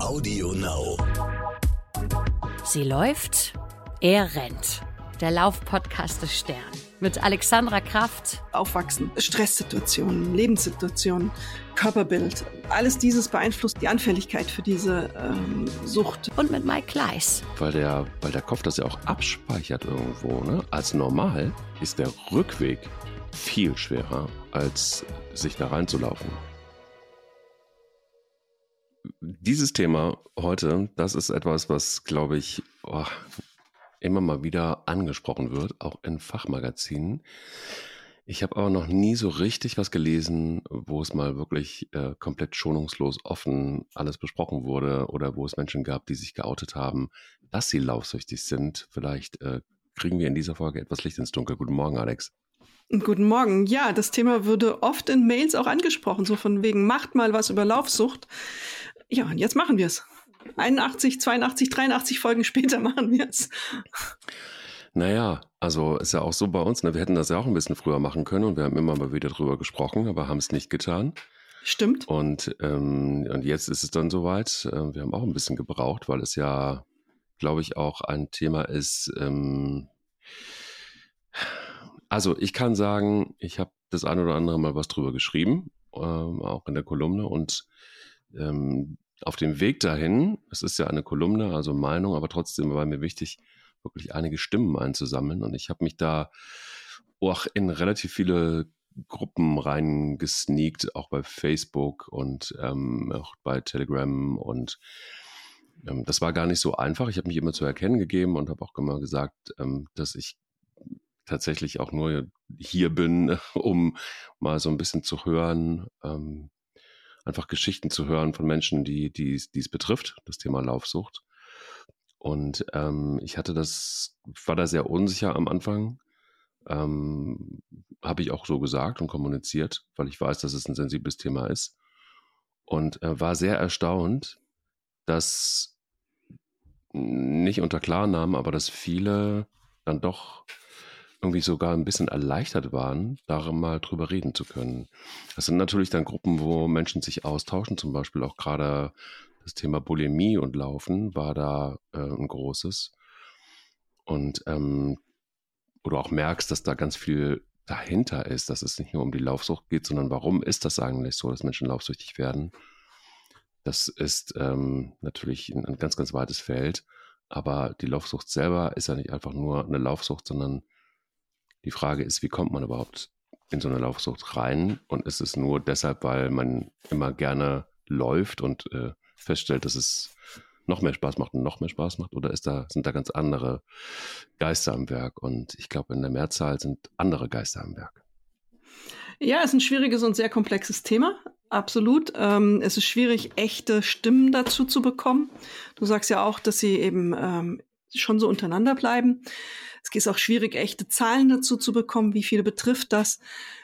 Audio Now. Sie läuft, er rennt. Der Laufpodcast des Stern. Mit Alexandra Kraft. Aufwachsen, Stresssituationen, Lebenssituationen, Körperbild. Alles dieses beeinflusst die Anfälligkeit für diese ähm, Sucht. Und mit Mike Kleiss. Weil der, weil der Kopf das ja auch abspeichert irgendwo. Ne? Als normal ist der Rückweg viel schwerer, als sich da reinzulaufen dieses Thema heute, das ist etwas, was, glaube ich, oh, immer mal wieder angesprochen wird, auch in Fachmagazinen. Ich habe aber noch nie so richtig was gelesen, wo es mal wirklich äh, komplett schonungslos offen alles besprochen wurde oder wo es Menschen gab, die sich geoutet haben, dass sie laufsüchtig sind. Vielleicht äh, kriegen wir in dieser Folge etwas Licht ins Dunkel. Guten Morgen, Alex. Guten Morgen. Ja, das Thema würde oft in Mails auch angesprochen, so von wegen, macht mal was über Laufsucht. Ja, und jetzt machen wir es. 81, 82, 83 Folgen später machen wir es. Naja, also ist ja auch so bei uns, ne? wir hätten das ja auch ein bisschen früher machen können und wir haben immer mal wieder drüber gesprochen, aber haben es nicht getan. Stimmt. Und, ähm, und jetzt ist es dann soweit. Äh, wir haben auch ein bisschen gebraucht, weil es ja, glaube ich, auch ein Thema ist. Ähm, also ich kann sagen, ich habe das ein oder andere Mal was drüber geschrieben, ähm, auch in der Kolumne und ähm, auf dem Weg dahin, es ist ja eine Kolumne, also Meinung, aber trotzdem war mir wichtig, wirklich einige Stimmen einzusammeln. Und ich habe mich da auch in relativ viele Gruppen reingesneakt, auch bei Facebook und ähm, auch bei Telegram. Und ähm, das war gar nicht so einfach. Ich habe mich immer zu erkennen gegeben und habe auch immer gesagt, ähm, dass ich tatsächlich auch nur hier bin, um mal so ein bisschen zu hören, ähm, einfach Geschichten zu hören von Menschen, die, es betrifft, das Thema Laufsucht. Und ähm, ich hatte das, war da sehr unsicher am Anfang. Ähm, Habe ich auch so gesagt und kommuniziert, weil ich weiß, dass es ein sensibles Thema ist. Und äh, war sehr erstaunt, dass nicht unter Klarnamen, aber dass viele dann doch irgendwie sogar ein bisschen erleichtert waren, da mal drüber reden zu können. Das sind natürlich dann Gruppen, wo Menschen sich austauschen, zum Beispiel auch gerade das Thema Bulimie und Laufen war da äh, ein großes. Und ähm, wo du auch merkst, dass da ganz viel dahinter ist, dass es nicht nur um die Laufsucht geht, sondern warum ist das eigentlich so, dass Menschen laufsüchtig werden? Das ist ähm, natürlich ein, ein ganz, ganz weites Feld. Aber die Laufsucht selber ist ja nicht einfach nur eine Laufsucht, sondern die Frage ist, wie kommt man überhaupt in so eine Laufsucht rein? Und ist es nur deshalb, weil man immer gerne läuft und äh, feststellt, dass es noch mehr Spaß macht und noch mehr Spaß macht? Oder ist da, sind da ganz andere Geister am Werk? Und ich glaube, in der Mehrzahl sind andere Geister am Werk. Ja, es ist ein schwieriges und sehr komplexes Thema. Absolut. Ähm, es ist schwierig, echte Stimmen dazu zu bekommen. Du sagst ja auch, dass sie eben ähm, schon so untereinander bleiben. Es ist auch schwierig, echte Zahlen dazu zu bekommen, wie viele betrifft das.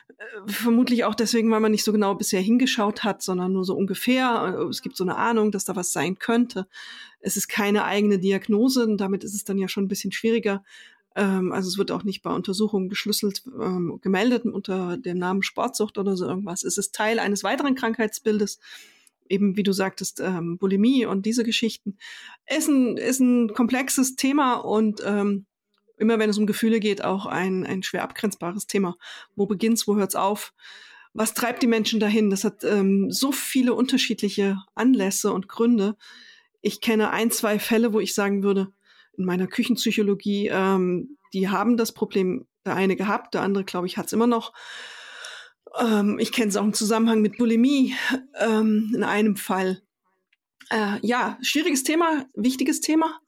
Äh, vermutlich auch deswegen, weil man nicht so genau bisher hingeschaut hat, sondern nur so ungefähr. Äh, es gibt so eine Ahnung, dass da was sein könnte. Es ist keine eigene Diagnose und damit ist es dann ja schon ein bisschen schwieriger. Ähm, also es wird auch nicht bei Untersuchungen geschlüsselt ähm, gemeldet unter dem Namen Sportsucht oder so irgendwas. Es ist Teil eines weiteren Krankheitsbildes eben wie du sagtest, ähm, Bulimie und diese Geschichten, ist ein, ist ein komplexes Thema und ähm, immer wenn es um Gefühle geht, auch ein, ein schwer abgrenzbares Thema. Wo beginnt's, wo hört's auf? Was treibt die Menschen dahin? Das hat ähm, so viele unterschiedliche Anlässe und Gründe. Ich kenne ein, zwei Fälle, wo ich sagen würde, in meiner Küchenpsychologie, ähm, die haben das Problem, der eine gehabt, der andere, glaube ich, hat's immer noch. Ähm, ich kenne es auch im Zusammenhang mit Bulimie ähm, in einem Fall. Äh, ja, schwieriges Thema, wichtiges Thema.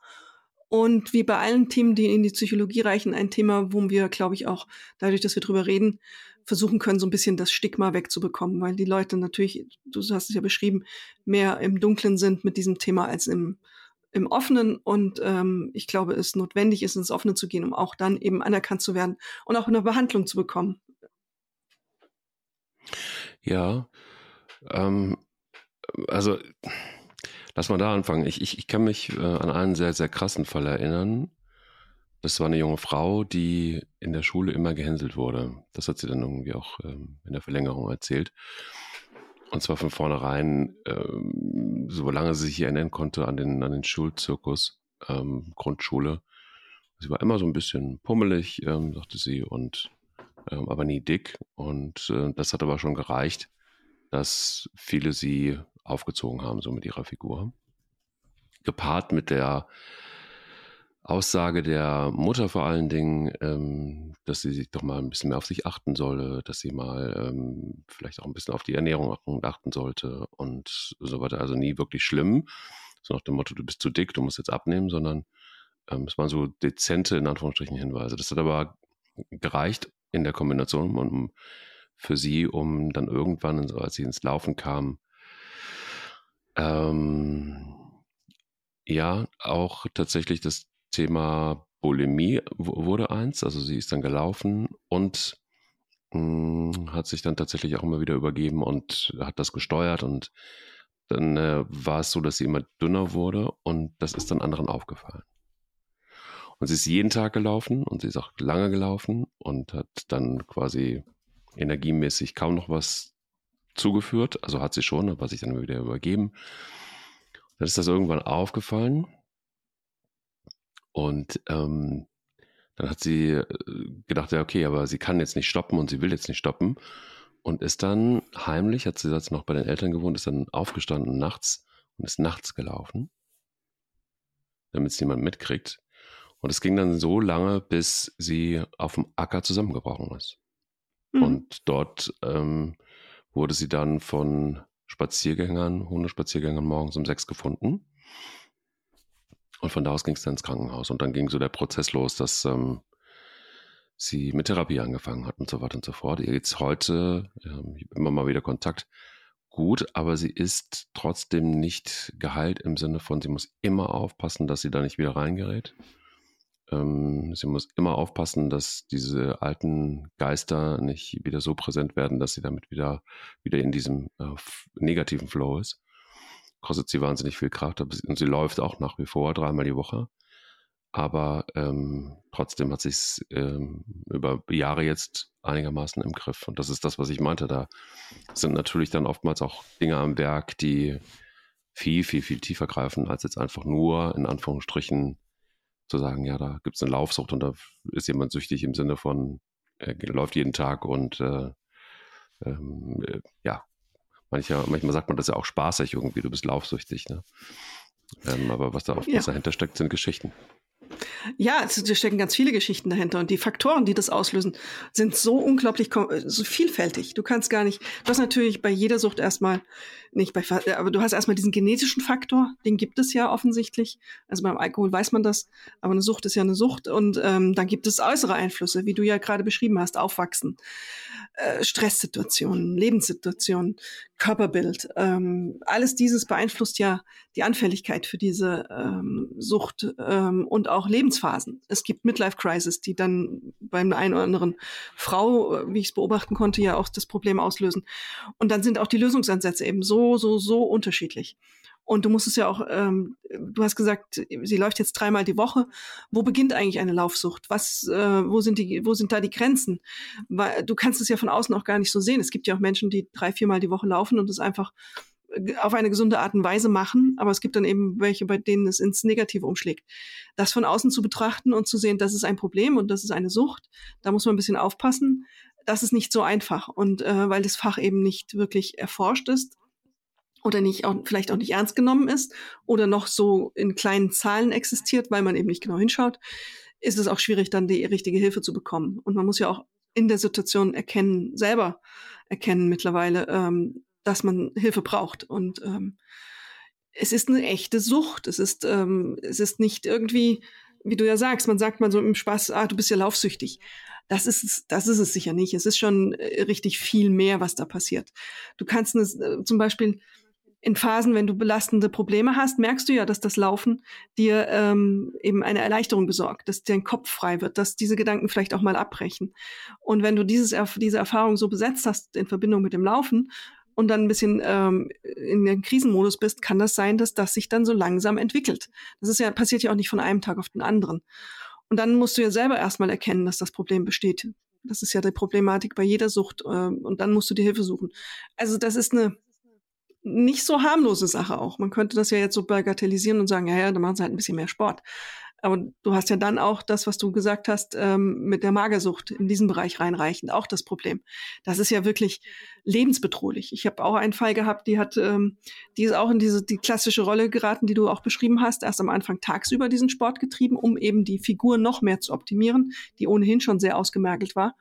Und wie bei allen Themen, die in die Psychologie reichen, ein Thema, wo wir, glaube ich, auch dadurch, dass wir drüber reden, versuchen können, so ein bisschen das Stigma wegzubekommen, weil die Leute natürlich, du hast es ja beschrieben, mehr im Dunklen sind mit diesem Thema als im, im Offenen. Und ähm, ich glaube, es notwendig ist, ins Offene zu gehen, um auch dann eben anerkannt zu werden und auch eine Behandlung zu bekommen. Ja, ähm, also Lass mal da anfangen. Ich, ich, ich kann mich äh, an einen sehr, sehr krassen Fall erinnern. Das war eine junge Frau, die in der Schule immer gehänselt wurde. Das hat sie dann irgendwie auch ähm, in der Verlängerung erzählt. Und zwar von vornherein ähm, solange sie sich erinnern konnte, an den, an den Schulzirkus, ähm, Grundschule. Sie war immer so ein bisschen pummelig, ähm, sagte sie, und ähm, aber nie dick. Und äh, das hat aber schon gereicht, dass viele sie aufgezogen haben, so mit ihrer Figur. Gepaart mit der Aussage der Mutter vor allen Dingen, ähm, dass sie sich doch mal ein bisschen mehr auf sich achten solle, dass sie mal ähm, vielleicht auch ein bisschen auf die Ernährung achten sollte und so weiter. Also nie wirklich schlimm, so nach dem Motto, du bist zu dick, du musst jetzt abnehmen, sondern ähm, es waren so dezente, in Anführungsstrichen, Hinweise. Das hat aber gereicht in der Kombination um, für sie, um dann irgendwann, als sie ins Laufen kam, ähm, ja, auch tatsächlich das Thema Bulimie wurde eins, also sie ist dann gelaufen und mh, hm, hat sich dann tatsächlich auch immer wieder übergeben und hat das gesteuert und dann äh, war es so, dass sie immer dünner wurde und das ist dann anderen aufgefallen. Und sie ist jeden Tag gelaufen und sie ist auch lange gelaufen und hat dann quasi energiemäßig kaum noch was zugeführt. Also hat sie schon, aber sich dann wieder übergeben. Dann ist das irgendwann aufgefallen und ähm, dann hat sie äh, gedacht, ja, okay, aber sie kann jetzt nicht stoppen und sie will jetzt nicht stoppen. Und ist dann heimlich, hat sie jetzt noch bei den Eltern gewohnt, ist dann aufgestanden nachts und ist nachts gelaufen, damit es niemand mitkriegt. Und es ging dann so lange, bis sie auf dem Acker zusammengebrochen ist. Mhm. Und dort ähm, wurde sie dann von Spaziergängern, Hundespaziergängern morgens um sechs gefunden. Und von da aus ging es dann ins Krankenhaus. Und dann ging so der Prozess los, dass ähm, sie mit Therapie angefangen hat und so weiter und so fort. Ihr geht's heute, ähm, immer mal wieder Kontakt, gut, aber sie ist trotzdem nicht geheilt im Sinne von, sie muss immer aufpassen, dass sie da nicht wieder reingerät. Ähm, sie muss immer aufpassen, dass diese alten Geister nicht wieder so präsent werden, dass sie damit wieder, wieder in diesem äh, negativen Flow ist kostet sie wahnsinnig viel Kraft und sie läuft auch nach wie vor dreimal die Woche. Aber ähm, trotzdem hat sich ähm, über Jahre jetzt einigermaßen im Griff. Und das ist das, was ich meinte. Da sind natürlich dann oftmals auch Dinge am Werk, die viel, viel, viel tiefer greifen, als jetzt einfach nur in Anführungsstrichen zu sagen, ja, da gibt es eine Laufsucht und da ist jemand süchtig im Sinne von, er läuft jeden Tag und äh, ähm, äh, ja, Mancher, manchmal sagt man das ja auch spaßig irgendwie, du bist laufsüchtig. Ne? Ähm, aber was da oft ja. dahinter steckt, sind Geschichten. Ja, da stecken ganz viele Geschichten dahinter und die Faktoren, die das auslösen, sind so unglaublich so vielfältig. Du kannst gar nicht, du hast natürlich bei jeder Sucht erstmal, nicht bei, aber du hast erstmal diesen genetischen Faktor, den gibt es ja offensichtlich. Also beim Alkohol weiß man das, aber eine Sucht ist ja eine Sucht und ähm, dann gibt es äußere Einflüsse, wie du ja gerade beschrieben hast, Aufwachsen, äh, Stresssituationen, Lebenssituationen, Körperbild. Ähm, alles dieses beeinflusst ja die Anfälligkeit für diese ähm, Sucht ähm, und auch Lebensphasen. Es gibt Midlife Crisis, die dann beim einen oder anderen Frau, äh, wie ich es beobachten konnte, ja auch das Problem auslösen. Und dann sind auch die Lösungsansätze eben so, so, so unterschiedlich. Und du musst es ja auch, ähm, du hast gesagt, sie läuft jetzt dreimal die Woche. Wo beginnt eigentlich eine Laufsucht? Was, äh, wo sind die, wo sind da die Grenzen? Weil du kannst es ja von außen auch gar nicht so sehen. Es gibt ja auch Menschen, die drei, viermal die Woche laufen und es einfach auf eine gesunde Art und Weise machen, aber es gibt dann eben welche, bei denen es ins Negative umschlägt. Das von außen zu betrachten und zu sehen, das ist ein Problem und das ist eine Sucht, da muss man ein bisschen aufpassen. Das ist nicht so einfach und äh, weil das Fach eben nicht wirklich erforscht ist, oder nicht auch, vielleicht auch nicht ernst genommen ist oder noch so in kleinen Zahlen existiert, weil man eben nicht genau hinschaut, ist es auch schwierig, dann die richtige Hilfe zu bekommen. Und man muss ja auch in der Situation erkennen, selber erkennen mittlerweile, ähm, dass man Hilfe braucht. Und ähm, es ist eine echte Sucht. Es ist, ähm, es ist nicht irgendwie, wie du ja sagst, man sagt mal so im Spaß, ah, du bist ja laufsüchtig. Das ist, das ist es sicher nicht. Es ist schon äh, richtig viel mehr, was da passiert. Du kannst eine, äh, zum Beispiel in Phasen, wenn du belastende Probleme hast, merkst du ja, dass das Laufen dir ähm, eben eine Erleichterung besorgt, dass dein Kopf frei wird, dass diese Gedanken vielleicht auch mal abbrechen. Und wenn du dieses, diese Erfahrung so besetzt hast in Verbindung mit dem Laufen und dann ein bisschen ähm, in den Krisenmodus bist, kann das sein, dass das sich dann so langsam entwickelt. Das ist ja, passiert ja auch nicht von einem Tag auf den anderen. Und dann musst du ja selber erstmal erkennen, dass das Problem besteht. Das ist ja die Problematik bei jeder Sucht. Äh, und dann musst du dir Hilfe suchen. Also das ist eine nicht so harmlose Sache auch. Man könnte das ja jetzt so bagatellisieren und sagen, ja, ja, dann machen sie halt ein bisschen mehr Sport. Aber du hast ja dann auch das, was du gesagt hast, ähm, mit der Magersucht in diesen Bereich reinreichend, auch das Problem. Das ist ja wirklich lebensbedrohlich. Ich habe auch einen Fall gehabt, die hat, ähm, die ist auch in diese die klassische Rolle geraten, die du auch beschrieben hast, erst am Anfang tagsüber diesen Sport getrieben, um eben die Figur noch mehr zu optimieren, die ohnehin schon sehr ausgemergelt war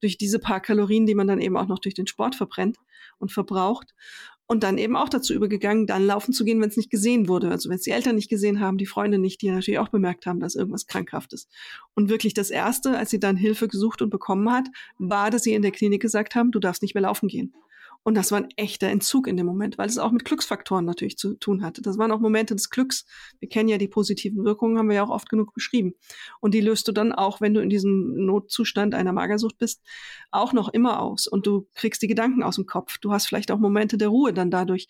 durch diese paar Kalorien, die man dann eben auch noch durch den Sport verbrennt und verbraucht und dann eben auch dazu übergegangen, dann laufen zu gehen, wenn es nicht gesehen wurde. Also wenn es die Eltern nicht gesehen haben, die Freunde nicht, die natürlich auch bemerkt haben, dass irgendwas krankhaft ist. Und wirklich das Erste, als sie dann Hilfe gesucht und bekommen hat, war, dass sie in der Klinik gesagt haben, du darfst nicht mehr laufen gehen. Und das war ein echter Entzug in dem Moment, weil es auch mit Glücksfaktoren natürlich zu tun hatte. Das waren auch Momente des Glücks. Wir kennen ja die positiven Wirkungen, haben wir ja auch oft genug beschrieben. Und die löst du dann auch, wenn du in diesem Notzustand einer Magersucht bist, auch noch immer aus. Und du kriegst die Gedanken aus dem Kopf. Du hast vielleicht auch Momente der Ruhe dann dadurch.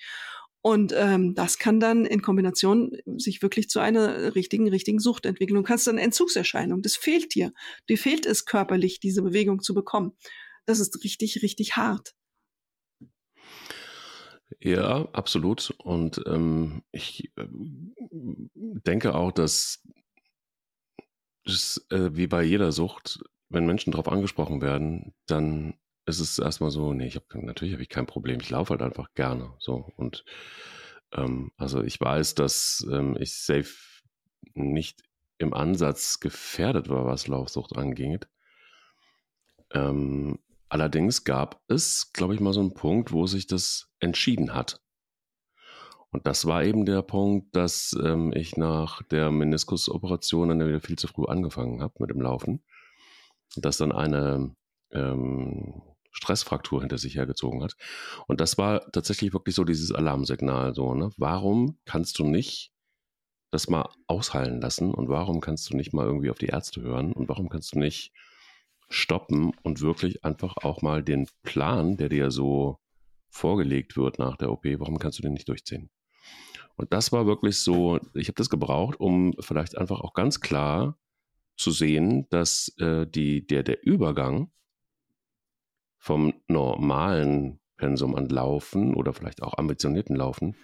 Und ähm, das kann dann in Kombination sich wirklich zu einer richtigen, richtigen Sucht entwickeln. Du kannst dann Entzugserscheinung. Das fehlt dir. Dir fehlt es körperlich, diese Bewegung zu bekommen. Das ist richtig, richtig hart. Ja, absolut. Und ähm, ich äh, denke auch, dass es, äh, wie bei jeder Sucht, wenn Menschen darauf angesprochen werden, dann ist es erstmal so, nee, ich habe natürlich habe ich kein Problem, ich laufe halt einfach gerne. So und ähm, also ich weiß, dass ähm, ich safe nicht im Ansatz gefährdet war, was Laufsucht angeht. Ähm, Allerdings gab es, glaube ich, mal so einen Punkt, wo sich das entschieden hat. Und das war eben der Punkt, dass ähm, ich nach der Meniskusoperation dann wieder viel zu früh angefangen habe mit dem Laufen. Und das dann eine ähm, Stressfraktur hinter sich hergezogen hat. Und das war tatsächlich wirklich so dieses Alarmsignal. So, ne? Warum kannst du nicht das mal ausheilen lassen? Und warum kannst du nicht mal irgendwie auf die Ärzte hören? Und warum kannst du nicht stoppen und wirklich einfach auch mal den Plan, der dir so vorgelegt wird nach der OP, warum kannst du den nicht durchziehen? Und das war wirklich so, ich habe das gebraucht, um vielleicht einfach auch ganz klar zu sehen, dass äh, die, der, der Übergang vom normalen Pensum an Laufen oder vielleicht auch ambitionierten Laufen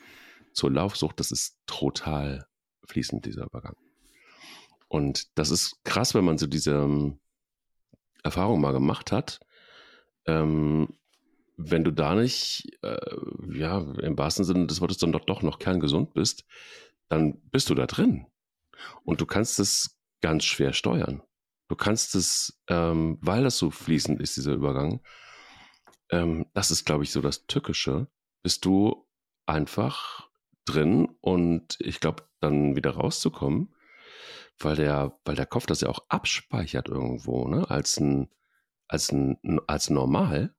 zur Laufsucht, das ist total fließend, dieser Übergang. Und das ist krass, wenn man so diese, Erfahrung mal gemacht hat, ähm, wenn du da nicht, äh, ja, im wahrsten Sinne des Wortes dann doch, doch noch kerngesund bist, dann bist du da drin. Und du kannst es ganz schwer steuern. Du kannst es, ähm, weil das so fließend ist, dieser Übergang, ähm, das ist, glaube ich, so das Tückische, bist du einfach drin und ich glaube, dann wieder rauszukommen, weil der, weil der Kopf das ja auch abspeichert irgendwo, ne, als ein, als ein, als normal,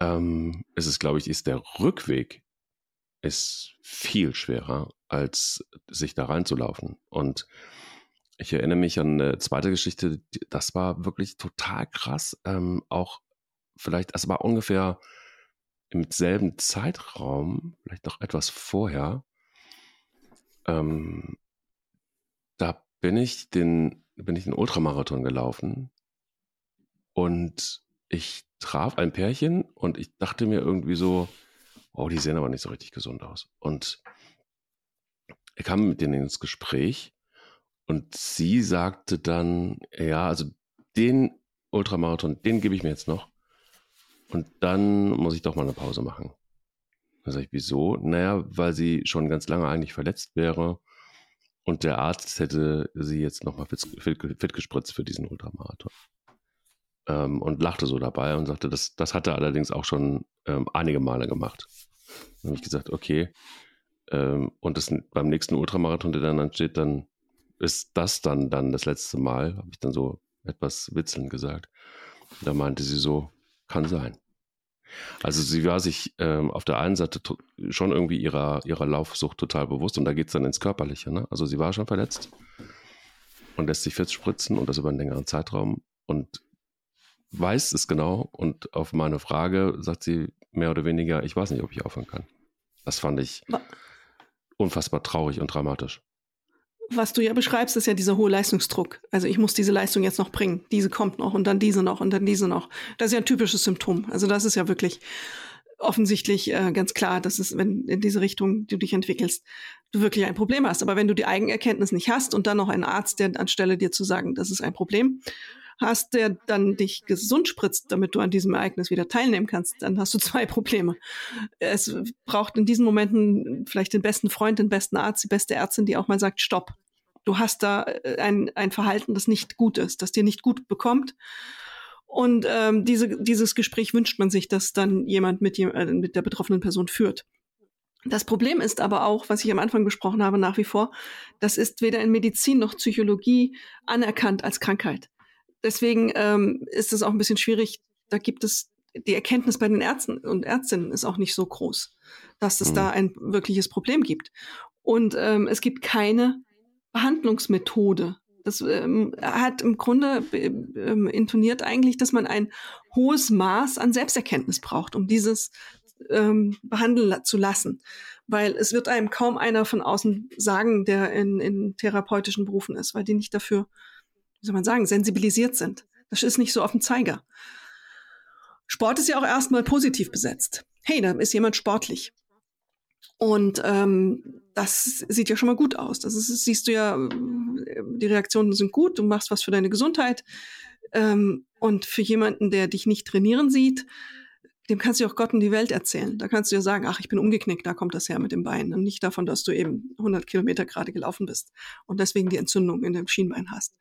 ähm, ist es, glaube ich, ist der Rückweg ist viel schwerer, als sich da reinzulaufen. Und ich erinnere mich an eine zweite Geschichte, das war wirklich total krass. Ähm, auch vielleicht, es war ungefähr im selben Zeitraum, vielleicht noch etwas vorher, ähm, bin ich den, bin ich den Ultramarathon gelaufen und ich traf ein Pärchen und ich dachte mir irgendwie so, oh, die sehen aber nicht so richtig gesund aus. Und ich kam mit denen ins Gespräch und sie sagte dann, ja, also den Ultramarathon, den gebe ich mir jetzt noch. Und dann muss ich doch mal eine Pause machen. Dann sage ich, wieso? Naja, weil sie schon ganz lange eigentlich verletzt wäre und der Arzt hätte sie jetzt nochmal fit, fit, fit gespritzt für diesen Ultramarathon. Ähm, und lachte so dabei und sagte, das, das hat er allerdings auch schon ähm, einige Male gemacht. Dann habe ich gesagt, okay. Ähm, und das, beim nächsten Ultramarathon, der dann ansteht, dann ist das dann, dann das letzte Mal, habe ich dann so etwas witzelnd gesagt. Da meinte sie so, kann sein. Also sie war sich ähm, auf der einen Seite schon irgendwie ihrer, ihrer Laufsucht total bewusst und da geht es dann ins Körperliche. Ne? Also sie war schon verletzt und lässt sich fit spritzen und das über einen längeren Zeitraum und weiß es genau und auf meine Frage sagt sie mehr oder weniger, ich weiß nicht, ob ich aufhören kann. Das fand ich unfassbar traurig und dramatisch was du ja beschreibst, ist ja dieser hohe Leistungsdruck. Also ich muss diese Leistung jetzt noch bringen. Diese kommt noch und dann diese noch und dann diese noch. Das ist ja ein typisches Symptom. Also das ist ja wirklich. offensichtlich äh, ganz klar, dass es, wenn in diese Richtung du dich entwickelst, du wirklich ein Problem hast. Aber wenn du die Eigenerkenntnis nicht hast und dann noch einen Arzt, der anstelle dir zu sagen, das ist ein Problem, hast, der dann dich gesund spritzt, damit du an diesem Ereignis wieder teilnehmen kannst, dann hast du zwei Probleme. Es braucht in diesen Momenten vielleicht den besten Freund, den besten Arzt, die beste Ärztin, die auch mal sagt, stopp. Du hast da äh, ein, ein Verhalten, das nicht gut ist, das dir nicht gut bekommt. Und ähm, diese, dieses Gespräch wünscht man sich, dass dann jemand mit, äh, mit der betroffenen Person führt. Das Problem ist aber auch, was ich am Anfang besprochen habe, nach wie vor, das ist weder in Medizin noch Psychologie anerkannt als Krankheit. Deswegen ähm, ist es auch ein bisschen schwierig. Da gibt es die Erkenntnis bei den Ärzten und Ärztinnen ist auch nicht so groß, dass es mhm. da ein wirkliches Problem gibt. Und ähm, es gibt keine Behandlungsmethode, das ähm, hat im Grunde ähm, intoniert eigentlich, dass man ein hohes Maß an Selbsterkenntnis braucht, um dieses ähm, behandeln zu lassen. Weil es wird einem kaum einer von außen sagen, der in, in therapeutischen Berufen ist, weil die nicht dafür, wie soll man sagen, sensibilisiert sind. Das ist nicht so auf dem Zeiger. Sport ist ja auch erstmal positiv besetzt. Hey, da ist jemand sportlich. Und ähm, das sieht ja schon mal gut aus. Das ist, siehst du ja, die Reaktionen sind gut, du machst was für deine Gesundheit. Ähm, und für jemanden, der dich nicht trainieren sieht, dem kannst du auch Gott in die Welt erzählen. Da kannst du ja sagen, ach, ich bin umgeknickt, da kommt das her mit dem Bein. Und nicht davon, dass du eben 100 Kilometer gerade gelaufen bist und deswegen die Entzündung in dem Schienbein hast.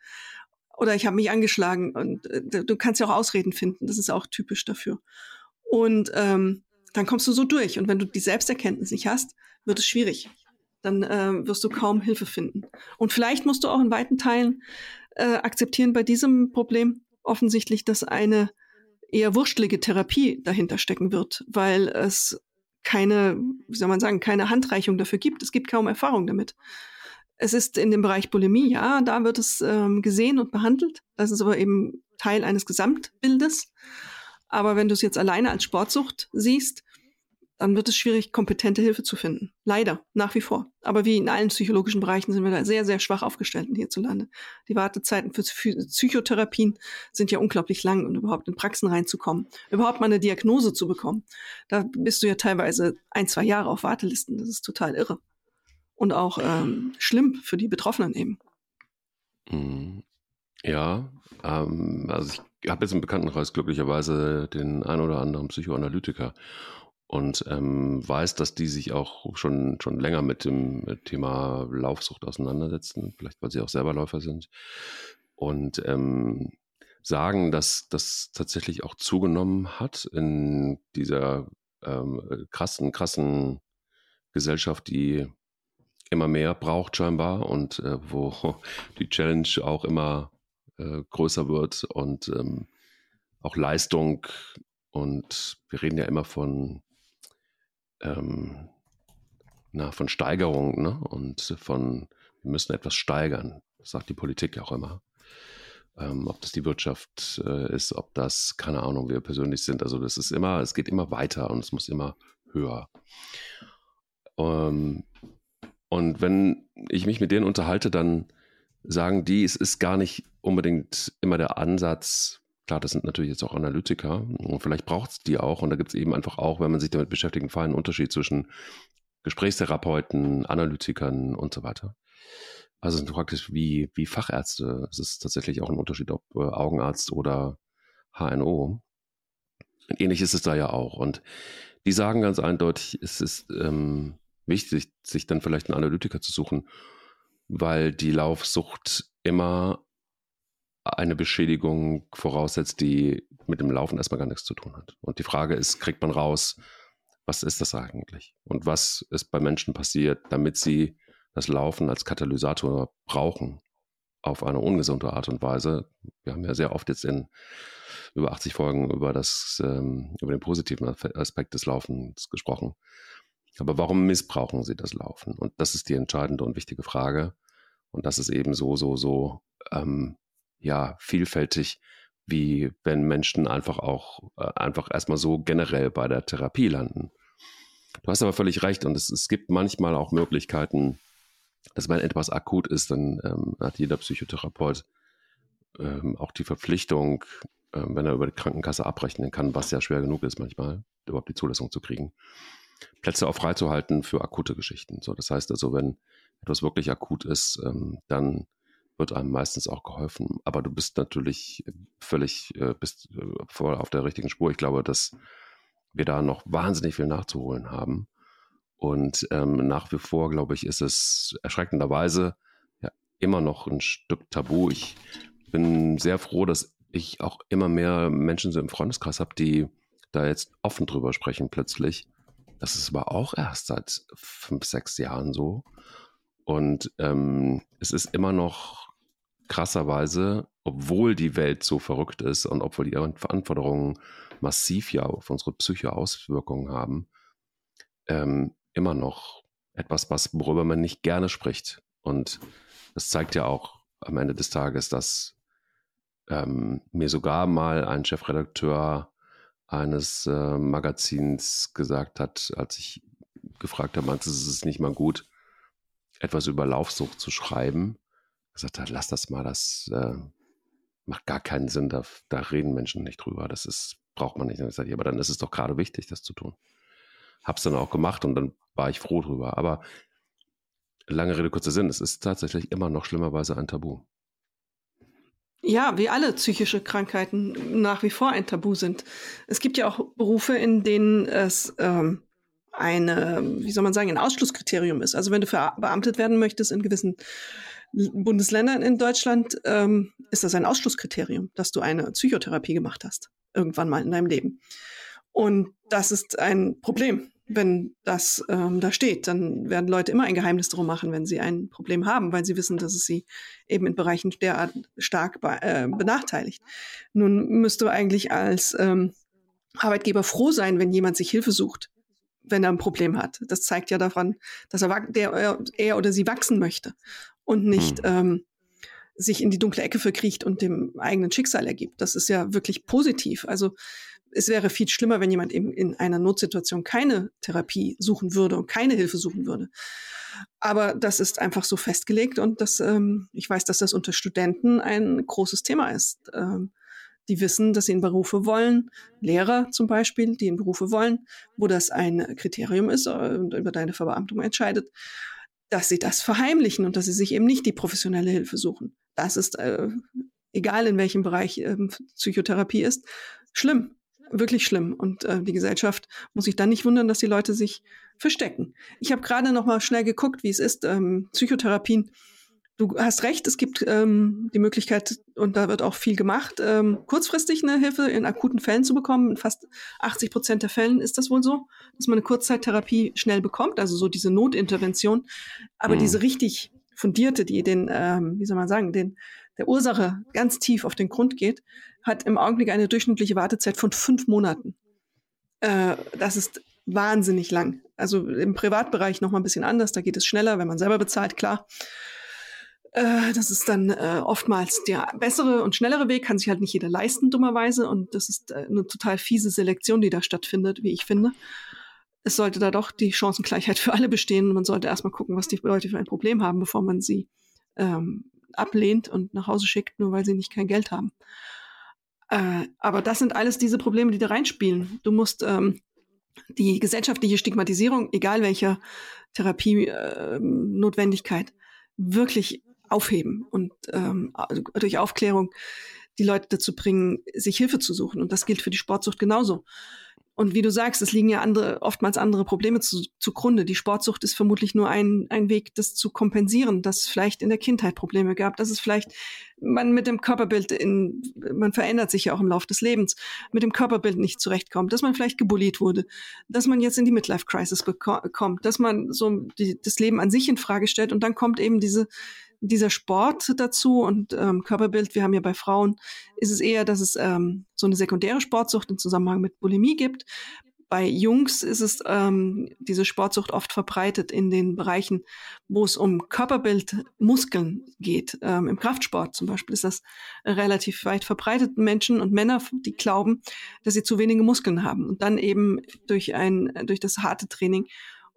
Oder ich habe mich angeschlagen und äh, du kannst ja auch Ausreden finden. Das ist auch typisch dafür. Und ähm, dann kommst du so durch. Und wenn du die Selbsterkenntnis nicht hast, wird es schwierig. Dann äh, wirst du kaum Hilfe finden. Und vielleicht musst du auch in weiten Teilen äh, akzeptieren bei diesem Problem offensichtlich, dass eine eher wurschtelige Therapie dahinter stecken wird, weil es keine, wie soll man sagen, keine Handreichung dafür gibt. Es gibt kaum Erfahrung damit. Es ist in dem Bereich Bulimie, ja, da wird es ähm, gesehen und behandelt. Das ist aber eben Teil eines Gesamtbildes. Aber wenn du es jetzt alleine als Sportsucht siehst, dann wird es schwierig, kompetente Hilfe zu finden. Leider, nach wie vor. Aber wie in allen psychologischen Bereichen sind wir da sehr, sehr schwach aufgestellt hierzulande. Die Wartezeiten für Psychotherapien sind ja unglaublich lang und überhaupt in Praxen reinzukommen, überhaupt mal eine Diagnose zu bekommen. Da bist du ja teilweise ein, zwei Jahre auf Wartelisten. Das ist total irre. Und auch ähm, schlimm für die Betroffenen eben. Mhm. Ja, ähm, also ich habe jetzt im Bekanntenkreis glücklicherweise den ein oder anderen Psychoanalytiker und ähm, weiß, dass die sich auch schon, schon länger mit dem Thema Laufsucht auseinandersetzen, vielleicht weil sie auch selber Läufer sind. Und ähm, sagen, dass das tatsächlich auch zugenommen hat in dieser ähm, krassen, krassen Gesellschaft, die immer mehr braucht scheinbar und äh, wo die Challenge auch immer äh, größer wird und ähm, auch Leistung. Und wir reden ja immer von, ähm, na, von Steigerung ne? und von, wir müssen etwas steigern. Sagt die Politik auch immer. Ähm, ob das die Wirtschaft äh, ist, ob das, keine Ahnung, wir persönlich sind. Also das ist immer, es geht immer weiter und es muss immer höher. Ähm, und wenn ich mich mit denen unterhalte, dann sagen die, es ist gar nicht unbedingt immer der Ansatz, klar, das sind natürlich jetzt auch Analytiker und vielleicht braucht es die auch und da gibt es eben einfach auch, wenn man sich damit beschäftigt, einen feinen Unterschied zwischen Gesprächstherapeuten, Analytikern und so weiter. Also sind praktisch wie, wie Fachärzte. Es ist tatsächlich auch ein Unterschied, ob äh, Augenarzt oder HNO. Ähnlich ist es da ja auch. Und die sagen ganz eindeutig, es ist ähm, wichtig, sich dann vielleicht einen Analytiker zu suchen, weil die Laufsucht immer eine Beschädigung voraussetzt, die mit dem Laufen erstmal gar nichts zu tun hat. Und die Frage ist, kriegt man raus, was ist das eigentlich? Und was ist bei Menschen passiert, damit sie das Laufen als Katalysator brauchen auf eine ungesunde Art und Weise? Wir haben ja sehr oft jetzt in über 80 Folgen über das, ähm, über den positiven Aspekt des Laufens gesprochen. Aber warum missbrauchen sie das Laufen? Und das ist die entscheidende und wichtige Frage. Und das ist eben so, so, so, ähm, ja, vielfältig, wie wenn Menschen einfach auch, äh, einfach erstmal so generell bei der Therapie landen. Du hast aber völlig recht und es, es gibt manchmal auch Möglichkeiten, dass wenn etwas akut ist, dann ähm, hat jeder Psychotherapeut ähm, auch die Verpflichtung, äh, wenn er über die Krankenkasse abrechnen kann, was ja schwer genug ist manchmal, überhaupt die Zulassung zu kriegen, Plätze auch freizuhalten für akute Geschichten. So, das heißt also, wenn etwas wirklich akut ist, ähm, dann wird einem meistens auch geholfen. Aber du bist natürlich völlig, äh, bist äh, voll auf der richtigen Spur. Ich glaube, dass wir da noch wahnsinnig viel nachzuholen haben. Und ähm, nach wie vor, glaube ich, ist es erschreckenderweise ja immer noch ein Stück Tabu. Ich bin sehr froh, dass ich auch immer mehr Menschen so im Freundeskreis habe, die da jetzt offen drüber sprechen plötzlich. Das ist aber auch erst seit fünf, sechs Jahren so. Und ähm, es ist immer noch krasserweise, obwohl die Welt so verrückt ist und obwohl die Verantwortungen massiv ja auf unsere Psyche Auswirkungen haben, ähm, immer noch etwas, was, worüber man nicht gerne spricht. Und das zeigt ja auch am Ende des Tages, dass ähm, mir sogar mal ein Chefredakteur eines äh, Magazins gesagt hat, als ich gefragt habe, meinst du, es ist nicht mal gut, etwas über Laufsucht zu schreiben? Gesagt hat, lass das mal, das äh, macht gar keinen Sinn, da, da, reden Menschen nicht drüber. Das ist, braucht man nicht. Und ich sage, aber dann ist es doch gerade wichtig, das zu tun. Hab's dann auch gemacht und dann war ich froh drüber. Aber lange Rede, kurzer Sinn, es ist tatsächlich immer noch schlimmerweise ein Tabu. Ja, wie alle psychische Krankheiten nach wie vor ein Tabu sind. Es gibt ja auch Berufe, in denen es ähm, eine, wie soll man sagen, ein Ausschlusskriterium ist. Also wenn du verbeamtet werden möchtest in gewissen Bundesländern in Deutschland, ähm, ist das ein Ausschlusskriterium, dass du eine Psychotherapie gemacht hast, irgendwann mal in deinem Leben. Und das ist ein Problem wenn das ähm, da steht. Dann werden Leute immer ein Geheimnis darum machen, wenn sie ein Problem haben, weil sie wissen, dass es sie eben in Bereichen derart stark be äh, benachteiligt. Nun müsste eigentlich als ähm, Arbeitgeber froh sein, wenn jemand sich Hilfe sucht, wenn er ein Problem hat. Das zeigt ja daran, dass er, der, er oder sie wachsen möchte und nicht hm. ähm, sich in die dunkle Ecke verkriecht und dem eigenen Schicksal ergibt. Das ist ja wirklich positiv. Also es wäre viel schlimmer, wenn jemand eben in einer Notsituation keine Therapie suchen würde und keine Hilfe suchen würde. Aber das ist einfach so festgelegt und das, ähm, ich weiß, dass das unter Studenten ein großes Thema ist. Ähm, die wissen, dass sie in Berufe wollen, Lehrer zum Beispiel, die in Berufe wollen, wo das ein Kriterium ist äh, und über deine Verbeamtung entscheidet, dass sie das verheimlichen und dass sie sich eben nicht die professionelle Hilfe suchen. Das ist, äh, egal in welchem Bereich äh, Psychotherapie ist, schlimm wirklich schlimm. Und äh, die Gesellschaft muss sich dann nicht wundern, dass die Leute sich verstecken. Ich habe gerade noch mal schnell geguckt, wie es ist, ähm, Psychotherapien. Du hast recht, es gibt ähm, die Möglichkeit, und da wird auch viel gemacht, ähm, kurzfristig eine Hilfe in akuten Fällen zu bekommen. In fast 80 Prozent der Fällen ist das wohl so, dass man eine Kurzzeittherapie schnell bekommt, also so diese Notintervention. Aber mhm. diese richtig fundierte, die den, ähm, wie soll man sagen, den der Ursache ganz tief auf den Grund geht, hat im Augenblick eine durchschnittliche Wartezeit von fünf Monaten. Äh, das ist wahnsinnig lang. Also im Privatbereich noch mal ein bisschen anders. Da geht es schneller, wenn man selber bezahlt, klar. Äh, das ist dann äh, oftmals der bessere und schnellere Weg, kann sich halt nicht jeder leisten, dummerweise. Und das ist äh, eine total fiese Selektion, die da stattfindet, wie ich finde. Es sollte da doch die Chancengleichheit für alle bestehen. Man sollte erstmal gucken, was die Leute für ein Problem haben, bevor man sie ähm, ablehnt und nach Hause schickt, nur weil sie nicht kein Geld haben. Äh, aber das sind alles diese Probleme, die da reinspielen. Du musst ähm, die gesellschaftliche Stigmatisierung, egal welcher Therapienotwendigkeit, äh, wirklich aufheben und ähm, durch Aufklärung die Leute dazu bringen, sich Hilfe zu suchen. Und das gilt für die Sportsucht genauso. Und wie du sagst, es liegen ja andere, oftmals andere Probleme zu, zugrunde. Die Sportsucht ist vermutlich nur ein, ein Weg, das zu kompensieren, dass es vielleicht in der Kindheit Probleme gab, dass es vielleicht man mit dem Körperbild in, man verändert sich ja auch im Laufe des Lebens, mit dem Körperbild nicht zurechtkommt, dass man vielleicht gebullied wurde, dass man jetzt in die Midlife Crisis kommt, dass man so die, das Leben an sich in Frage stellt und dann kommt eben diese, dieser Sport dazu und ähm, Körperbild, wir haben ja bei Frauen, ist es eher, dass es ähm, so eine sekundäre Sportsucht im Zusammenhang mit Bulimie gibt. Bei Jungs ist es ähm, diese Sportsucht oft verbreitet in den Bereichen, wo es um Körperbild, Muskeln geht. Ähm, Im Kraftsport zum Beispiel ist das relativ weit verbreitet. Menschen und Männer, die glauben, dass sie zu wenige Muskeln haben und dann eben durch ein durch das harte Training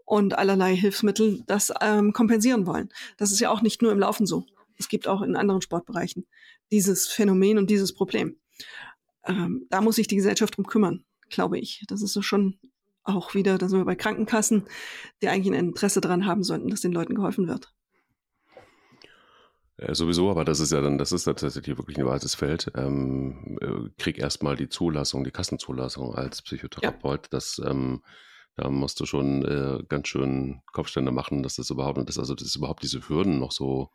und allerlei Hilfsmittel das ähm, kompensieren wollen. Das ist ja auch nicht nur im Laufen so. Es gibt auch in anderen Sportbereichen dieses Phänomen und dieses Problem. ähm, da muss sich die Gesellschaft drum kümmern, glaube ich. Das ist so schon auch wieder, da sind wir bei Krankenkassen, die eigentlich ein Interesse daran haben sollten, dass den Leuten geholfen wird. Ja, sowieso, aber das ist ja dann, das ist tatsächlich wirklich ein weites Feld. Ähm, äh, krieg erstmal die Zulassung, die Kassenzulassung als Psychotherapeut. Ja. Das, ähm, da musst du schon äh, ganz schön Kopfstände machen, dass das überhaupt, dass also dass überhaupt diese Hürden noch so,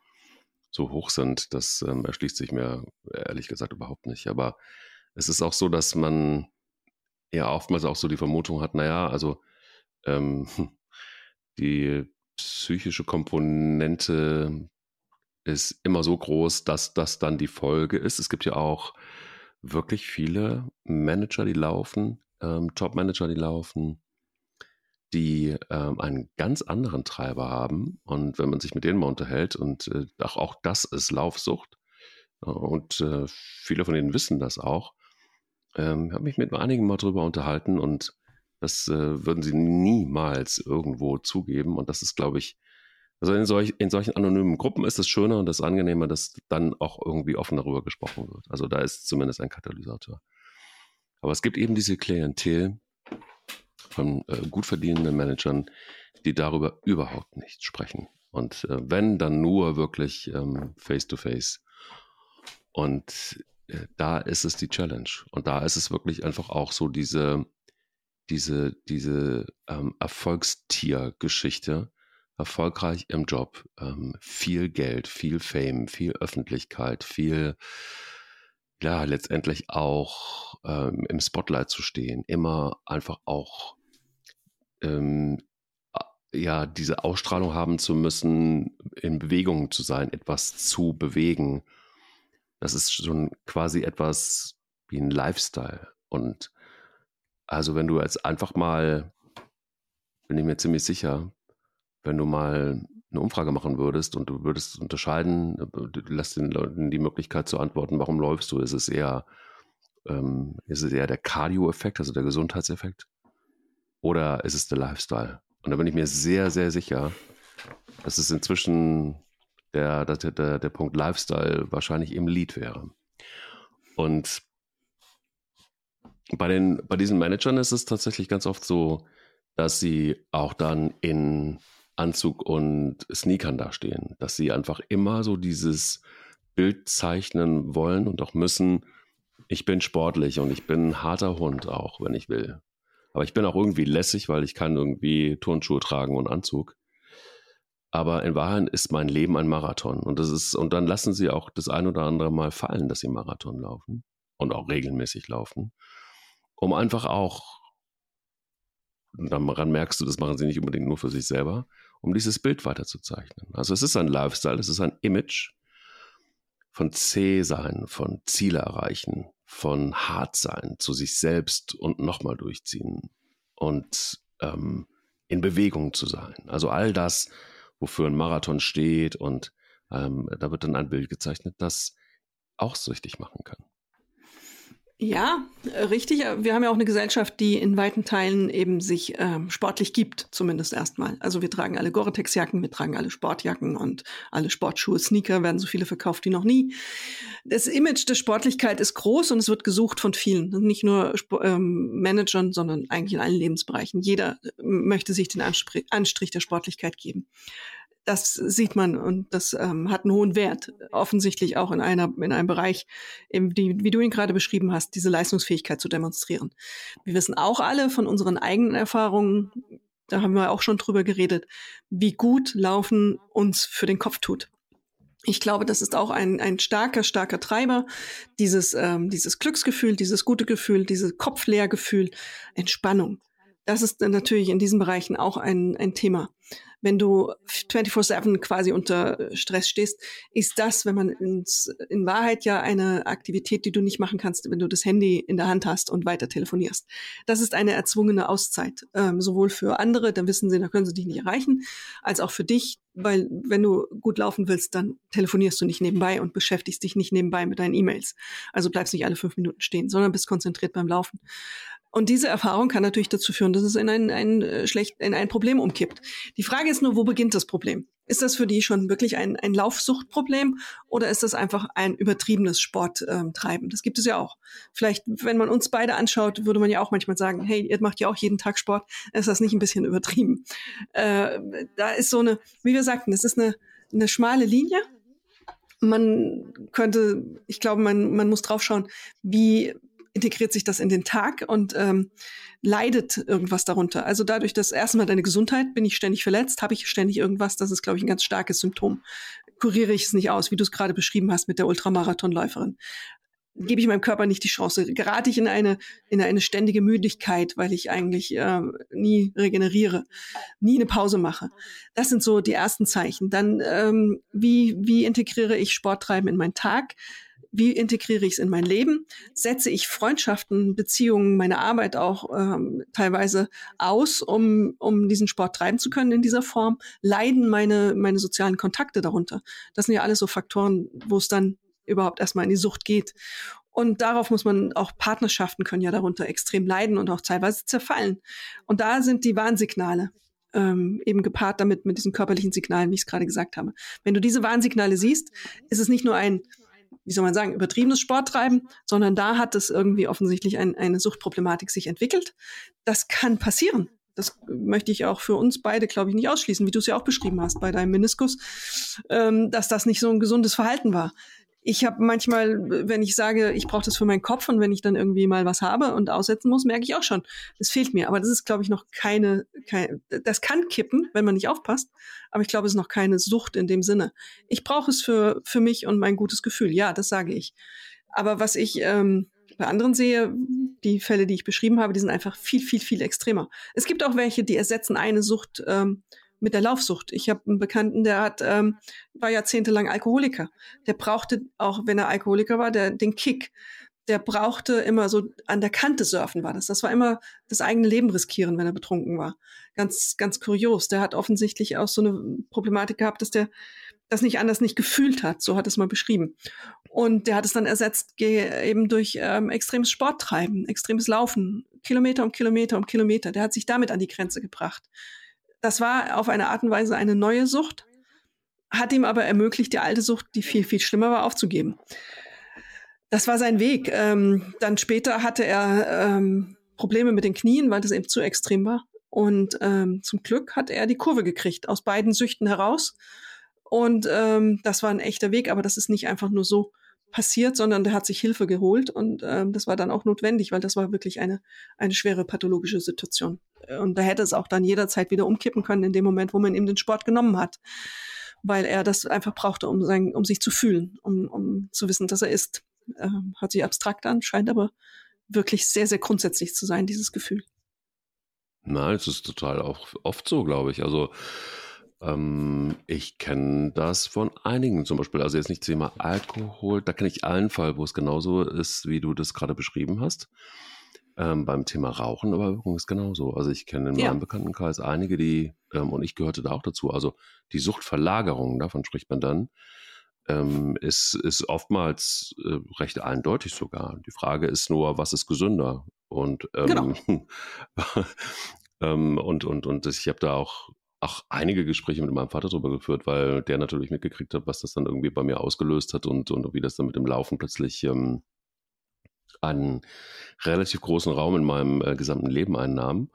so hoch sind. Das ähm, erschließt sich mir ehrlich gesagt überhaupt nicht. Aber es ist auch so, dass man ja oftmals auch so die Vermutung hat, naja, also ähm, die psychische Komponente ist immer so groß, dass das dann die Folge ist. Es gibt ja auch wirklich viele Manager, die laufen, ähm, Top-Manager, die laufen, die ähm, einen ganz anderen Treiber haben. Und wenn man sich mit denen mal unterhält, und äh, auch, auch das ist Laufsucht, äh, und äh, viele von denen wissen das auch, ähm, habe mich mit einigen mal drüber unterhalten und das äh, würden sie niemals irgendwo zugeben. Und das ist, glaube ich, also in, solch, in solchen anonymen Gruppen ist es schöner und das angenehmer, dass dann auch irgendwie offen darüber gesprochen wird. Also da ist zumindest ein Katalysator. Aber es gibt eben diese Klientel von äh, gut verdienenden Managern, die darüber überhaupt nicht sprechen. Und äh, wenn, dann nur wirklich ähm, face-to-face. -face. Und äh, da ist es die Challenge. Und da ist es wirklich einfach auch so diese, diese, diese ähm, Erfolgstiergeschichte, erfolgreich im Job, ähm, viel Geld, viel Fame, viel Öffentlichkeit, viel, ja, letztendlich auch ähm, im Spotlight zu stehen, immer einfach auch, ähm, ja, diese Ausstrahlung haben zu müssen, in Bewegung zu sein, etwas zu bewegen. Das ist schon quasi etwas wie ein Lifestyle. Und also wenn du jetzt einfach mal, bin ich mir ziemlich sicher, wenn du mal eine Umfrage machen würdest und du würdest unterscheiden, du lässt den Leuten die Möglichkeit zu antworten, warum läufst du? Ist es eher, ähm, ist es eher der Cardio-Effekt, also der Gesundheitseffekt? Oder ist es der Lifestyle? Und da bin ich mir sehr, sehr sicher, dass es inzwischen der, der, der, der Punkt Lifestyle wahrscheinlich im Lead wäre. Und bei, den, bei diesen Managern ist es tatsächlich ganz oft so, dass sie auch dann in Anzug und Sneakern dastehen, dass sie einfach immer so dieses Bild zeichnen wollen und auch müssen. Ich bin sportlich und ich bin ein harter Hund auch, wenn ich will. Aber ich bin auch irgendwie lässig, weil ich kann irgendwie Turnschuhe tragen und Anzug. Aber in Wahrheit ist mein Leben ein Marathon. Und das ist, und dann lassen sie auch das ein oder andere Mal fallen, dass sie Marathon laufen und auch regelmäßig laufen. Um einfach auch, daran merkst du, das machen sie nicht unbedingt nur für sich selber, um dieses Bild weiterzuzeichnen. Also es ist ein Lifestyle, es ist ein Image von zäh sein, von Ziele erreichen, von hart sein, zu sich selbst und nochmal durchziehen und ähm, in Bewegung zu sein. Also all das, wofür ein Marathon steht und ähm, da wird dann ein Bild gezeichnet, das auch süchtig machen kann. Ja, äh, richtig. Wir haben ja auch eine Gesellschaft, die in weiten Teilen eben sich ähm, sportlich gibt, zumindest erstmal. Also wir tragen alle Gore-Tex-Jacken, wir tragen alle Sportjacken und alle Sportschuhe, Sneaker werden so viele verkauft wie noch nie. Das Image der Sportlichkeit ist groß und es wird gesucht von vielen. Nicht nur Sp ähm, Managern, sondern eigentlich in allen Lebensbereichen. Jeder äh, möchte sich den Anspr Anstrich der Sportlichkeit geben das sieht man und das ähm, hat einen hohen Wert, offensichtlich auch in einer in einem Bereich, eben die, wie du ihn gerade beschrieben hast, diese Leistungsfähigkeit zu demonstrieren. Wir wissen auch alle von unseren eigenen Erfahrungen, da haben wir auch schon drüber geredet, wie gut Laufen uns für den Kopf tut. Ich glaube, das ist auch ein, ein starker, starker Treiber, dieses, ähm, dieses Glücksgefühl, dieses gute Gefühl, dieses Kopfleergefühl, Entspannung. Das ist natürlich in diesen Bereichen auch ein, ein Thema wenn du 24-7 quasi unter Stress stehst, ist das, wenn man ins, in Wahrheit ja eine Aktivität, die du nicht machen kannst, wenn du das Handy in der Hand hast und weiter telefonierst. Das ist eine erzwungene Auszeit, ähm, sowohl für andere, dann wissen sie, da können sie dich nicht erreichen, als auch für dich, weil wenn du gut laufen willst, dann telefonierst du nicht nebenbei und beschäftigst dich nicht nebenbei mit deinen E-Mails. Also bleibst nicht alle fünf Minuten stehen, sondern bist konzentriert beim Laufen. Und diese Erfahrung kann natürlich dazu führen, dass es in ein, ein, äh, schlecht, in ein Problem umkippt. Die Frage ist nur, wo beginnt das Problem? Ist das für die schon wirklich ein, ein Laufsuchtproblem oder ist das einfach ein übertriebenes Sporttreiben? Ähm, das gibt es ja auch. Vielleicht, wenn man uns beide anschaut, würde man ja auch manchmal sagen, hey, ihr macht ja auch jeden Tag Sport, ist das nicht ein bisschen übertrieben? Äh, da ist so eine, wie wir sagten, das ist eine, eine schmale Linie man könnte, ich glaube, man, man muss drauf schauen, wie integriert sich das in den Tag und ähm, leidet irgendwas darunter. Also dadurch, dass erstmal deine Gesundheit, bin ich ständig verletzt, habe ich ständig irgendwas, das ist, glaube ich, ein ganz starkes Symptom. Kuriere ich es nicht aus, wie du es gerade beschrieben hast mit der Ultramarathonläuferin gebe ich meinem Körper nicht die Chance. Gerate ich in eine, in eine ständige Müdigkeit, weil ich eigentlich äh, nie regeneriere, nie eine Pause mache. Das sind so die ersten Zeichen. Dann, ähm, wie, wie integriere ich Sporttreiben in meinen Tag? Wie integriere ich es in mein Leben? Setze ich Freundschaften, Beziehungen, meine Arbeit auch ähm, teilweise aus, um, um diesen Sport treiben zu können in dieser Form? Leiden meine, meine sozialen Kontakte darunter? Das sind ja alles so Faktoren, wo es dann überhaupt erstmal in die Sucht geht. Und darauf muss man auch Partnerschaften können ja darunter extrem leiden und auch teilweise zerfallen. Und da sind die Warnsignale ähm, eben gepaart damit mit diesen körperlichen Signalen, wie ich es gerade gesagt habe. Wenn du diese Warnsignale siehst, ist es nicht nur ein wie soll man sagen, übertriebenes Sporttreiben, sondern da hat es irgendwie offensichtlich ein, eine Suchtproblematik sich entwickelt. Das kann passieren. Das möchte ich auch für uns beide, glaube ich, nicht ausschließen, wie du es ja auch beschrieben hast bei deinem Meniskus, ähm, dass das nicht so ein gesundes Verhalten war ich habe manchmal, wenn ich sage, ich brauche das für meinen Kopf und wenn ich dann irgendwie mal was habe und aussetzen muss, merke ich auch schon, das fehlt mir. Aber das ist, glaube ich, noch keine, keine, das kann kippen, wenn man nicht aufpasst. Aber ich glaube, es ist noch keine Sucht in dem Sinne. Ich brauche es für, für mich und mein gutes Gefühl. Ja, das sage ich. Aber was ich ähm, bei anderen sehe, die Fälle, die ich beschrieben habe, die sind einfach viel, viel, viel extremer. Es gibt auch welche, die ersetzen eine Sucht ähm, mit der Laufsucht. Ich habe einen Bekannten, der hat, ähm, war jahrzehntelang Alkoholiker. Der brauchte, auch wenn er Alkoholiker war, der, den Kick. Der brauchte immer so an der Kante surfen war das. Das war immer das eigene Leben riskieren, wenn er betrunken war. Ganz, ganz kurios. Der hat offensichtlich auch so eine Problematik gehabt, dass der das nicht anders nicht gefühlt hat. So hat es mal beschrieben. Und der hat es dann ersetzt eben durch ähm, extremes Sporttreiben, extremes Laufen, Kilometer um Kilometer um Kilometer. Der hat sich damit an die Grenze gebracht. Das war auf eine Art und Weise eine neue Sucht, hat ihm aber ermöglicht, die alte Sucht, die viel, viel schlimmer war, aufzugeben. Das war sein Weg. Ähm, dann später hatte er ähm, Probleme mit den Knien, weil das eben zu extrem war. Und ähm, zum Glück hat er die Kurve gekriegt, aus beiden Süchten heraus. Und ähm, das war ein echter Weg, aber das ist nicht einfach nur so passiert, sondern der hat sich Hilfe geholt und ähm, das war dann auch notwendig, weil das war wirklich eine, eine schwere pathologische Situation. Und da hätte es auch dann jederzeit wieder umkippen können in dem Moment, wo man ihm den Sport genommen hat. Weil er das einfach brauchte, um, sein, um sich zu fühlen, um, um zu wissen, dass er ist. Ähm, hört sich abstrakt an, scheint aber wirklich sehr, sehr grundsätzlich zu sein, dieses Gefühl. Nein, es ist total auch oft so, glaube ich. Also ähm, ich kenne das von einigen zum Beispiel. Also jetzt nicht Thema Alkohol, da kenne ich einen Fall, wo es genauso ist, wie du das gerade beschrieben hast. Ähm, beim Thema Rauchen aber übrigens genauso. Also ich kenne in ja. meinem Bekanntenkreis einige, die, ähm, und ich gehörte da auch dazu, also die Suchtverlagerung, davon spricht man dann, ähm, ist, ist oftmals äh, recht eindeutig sogar. Die Frage ist nur, was ist gesünder? Und, genau. Ähm, und, und, und ich habe da auch auch einige Gespräche mit meinem Vater darüber geführt, weil der natürlich mitgekriegt hat, was das dann irgendwie bei mir ausgelöst hat und, und wie das dann mit dem Laufen plötzlich ähm, einen relativ großen Raum in meinem äh, gesamten Leben einnahm.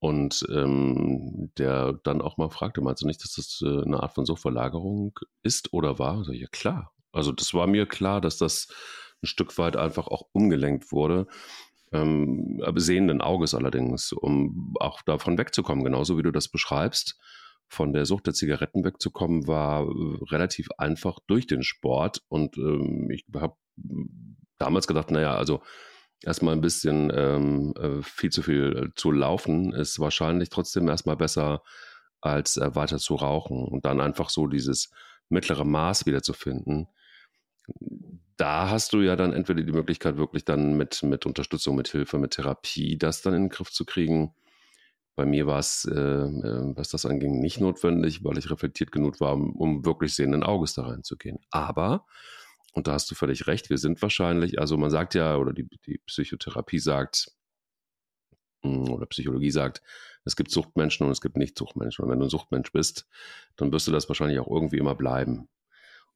Und ähm, der dann auch mal fragte, meinst du nicht, dass das äh, eine Art von Suchtverlagerung ist oder war? Also, ja, klar. Also das war mir klar, dass das ein Stück weit einfach auch umgelenkt wurde. Ähm, sehenden Auges allerdings, um auch davon wegzukommen, genauso wie du das beschreibst. Von der Sucht der Zigaretten wegzukommen, war äh, relativ einfach durch den Sport. Und ähm, ich habe damals gedacht, naja, also erstmal ein bisschen ähm, äh, viel zu viel zu laufen, ist wahrscheinlich trotzdem erstmal besser, als äh, weiter zu rauchen und dann einfach so dieses mittlere Maß wiederzufinden. Da hast du ja dann entweder die Möglichkeit, wirklich dann mit, mit Unterstützung, mit Hilfe, mit Therapie das dann in den Griff zu kriegen. Bei mir war es, äh, äh, was das anging, nicht notwendig, weil ich reflektiert genug war, um, wirklich sehenden Auges da reinzugehen. Aber und da hast du völlig recht, wir sind wahrscheinlich, also man sagt ja, oder die, die Psychotherapie sagt, hm, oder Psychologie sagt, es gibt Suchtmenschen und es gibt Nicht-Suchtmenschen. Und wenn du ein Suchtmensch bist, dann wirst du das wahrscheinlich auch irgendwie immer bleiben.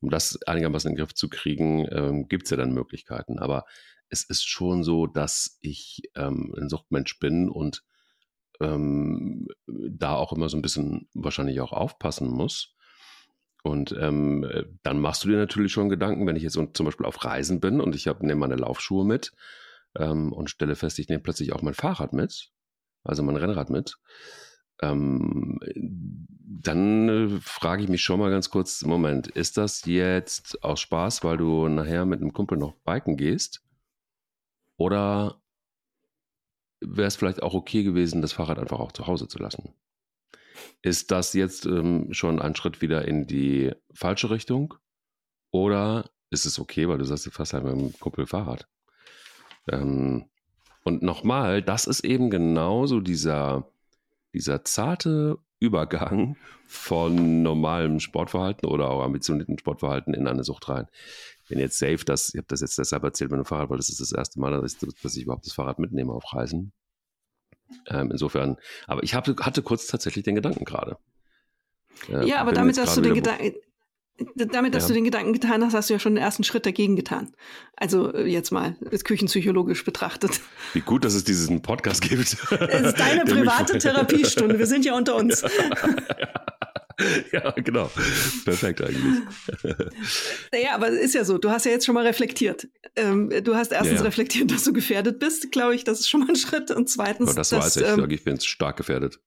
Um das einigermaßen in den Griff zu kriegen, ähm, gibt es ja dann Möglichkeiten. Aber es ist schon so, dass ich ähm, ein Suchtmensch bin und ähm, da auch immer so ein bisschen wahrscheinlich auch aufpassen muss. Und ähm, dann machst du dir natürlich schon Gedanken, wenn ich jetzt zum Beispiel auf Reisen bin und ich nehme meine Laufschuhe mit ähm, und stelle fest, ich nehme plötzlich auch mein Fahrrad mit, also mein Rennrad mit. Ähm, dann äh, frage ich mich schon mal ganz kurz, Moment, ist das jetzt aus Spaß, weil du nachher mit einem Kumpel noch biken gehst? Oder wäre es vielleicht auch okay gewesen, das Fahrrad einfach auch zu Hause zu lassen? Ist das jetzt ähm, schon ein Schritt wieder in die falsche Richtung? Oder ist es okay, weil du sagst, du fährst halt mit dem Kumpel Fahrrad? Ähm, und nochmal, das ist eben genauso dieser, dieser zarte Übergang von normalem Sportverhalten oder auch ambitionierten Sportverhalten in eine Sucht rein. Wenn jetzt safe das, ich habe das jetzt deshalb erzählt mit dem Fahrrad, weil das ist das erste Mal, dass ich, dass ich überhaupt das Fahrrad mitnehme auf Reisen. Ähm, insofern, aber ich hab, hatte kurz tatsächlich den Gedanken gerade. Äh, ja, aber damit, dass du den Gedanken, damit, dass ja. du den Gedanken getan hast, hast du ja schon den ersten Schritt dagegen getan. Also äh, jetzt mal küchenpsychologisch betrachtet. Wie gut, dass es diesen Podcast gibt. Es ist deine private Therapiestunde. Wir sind ja unter uns. ja. ja, genau. Perfekt eigentlich. Naja, aber es ist ja so, du hast ja jetzt schon mal reflektiert. Ähm, du hast erstens ja, ja. reflektiert, dass du gefährdet bist, glaube ich, das ist schon mal ein Schritt. Und zweitens. Aber das dass, weiß ich, ähm, ich bin stark gefährdet.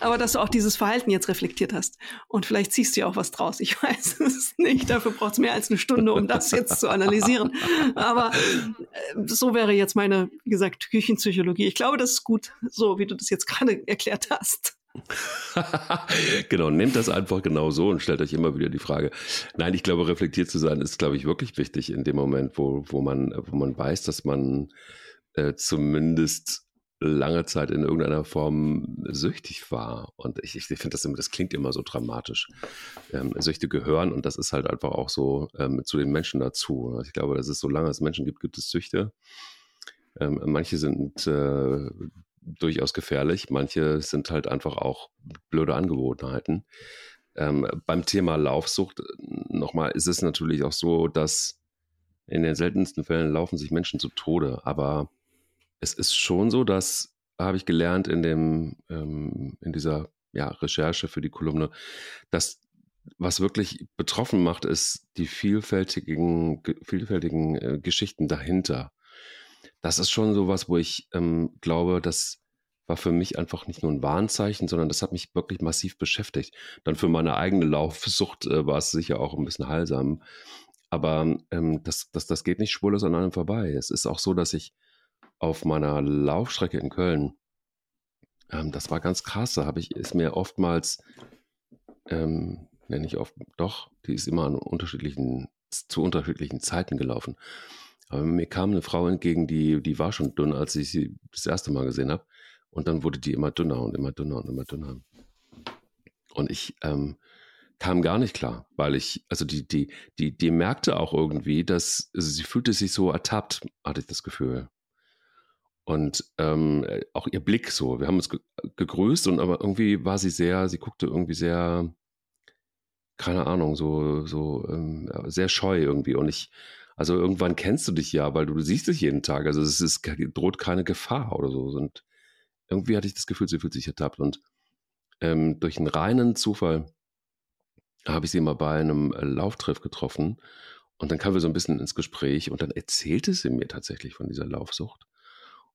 Aber dass du auch dieses Verhalten jetzt reflektiert hast. Und vielleicht ziehst du ja auch was draus. Ich weiß es nicht. Dafür braucht es mehr als eine Stunde, um das jetzt zu analysieren. Aber äh, so wäre jetzt meine, wie gesagt, Küchenpsychologie. Ich glaube, das ist gut, so wie du das jetzt gerade erklärt hast. genau, nehmt das einfach genau so und stellt euch immer wieder die Frage. Nein, ich glaube, reflektiert zu sein ist, glaube ich, wirklich wichtig in dem Moment, wo, wo, man, wo man weiß, dass man äh, zumindest lange Zeit in irgendeiner Form süchtig war. Und ich, ich finde, das, das klingt immer so dramatisch. Ähm, Süchte gehören und das ist halt einfach auch so ähm, zu den Menschen dazu. Ich glaube, dass es solange es Menschen gibt, gibt es Süchte. Ähm, manche sind äh, durchaus gefährlich. Manche sind halt einfach auch blöde Angewohnheiten. Ähm, beim Thema Laufsucht nochmal ist es natürlich auch so, dass in den seltensten Fällen laufen sich Menschen zu Tode. Aber es ist schon so, dass habe ich gelernt in dem ähm, in dieser ja, Recherche für die Kolumne, dass was wirklich betroffen macht, ist die vielfältigen, vielfältigen äh, Geschichten dahinter das ist schon so was, wo ich ähm, glaube, das war für mich einfach nicht nur ein Warnzeichen, sondern das hat mich wirklich massiv beschäftigt. Dann für meine eigene Laufsucht äh, war es sicher auch ein bisschen heilsam. Aber ähm, das, das, das geht nicht spurlos an einem vorbei. Es ist auch so, dass ich auf meiner Laufstrecke in Köln, ähm, das war ganz krass, da habe ich, ist mir oftmals, ähm, nenne ich oft, doch, die ist immer an unterschiedlichen, zu unterschiedlichen Zeiten gelaufen. Aber mir kam eine Frau entgegen, die, die war schon dünn, als ich sie das erste Mal gesehen habe. Und dann wurde die immer dünner und immer dünner und immer dünner. Und ich ähm, kam gar nicht klar, weil ich, also die, die, die, die merkte auch irgendwie, dass also sie fühlte sich so ertappt, hatte ich das Gefühl. Und ähm, auch ihr Blick so, wir haben uns ge gegrüßt und aber irgendwie war sie sehr, sie guckte irgendwie sehr, keine Ahnung, so, so ähm, sehr scheu irgendwie. Und ich also irgendwann kennst du dich ja, weil du, siehst dich jeden Tag. Also es ist, droht keine Gefahr oder so. Und irgendwie hatte ich das Gefühl, sie fühlt sich ertappt. Und ähm, durch einen reinen Zufall habe ich sie mal bei einem äh, Lauftreff getroffen. Und dann kamen wir so ein bisschen ins Gespräch und dann erzählte sie mir tatsächlich von dieser Laufsucht.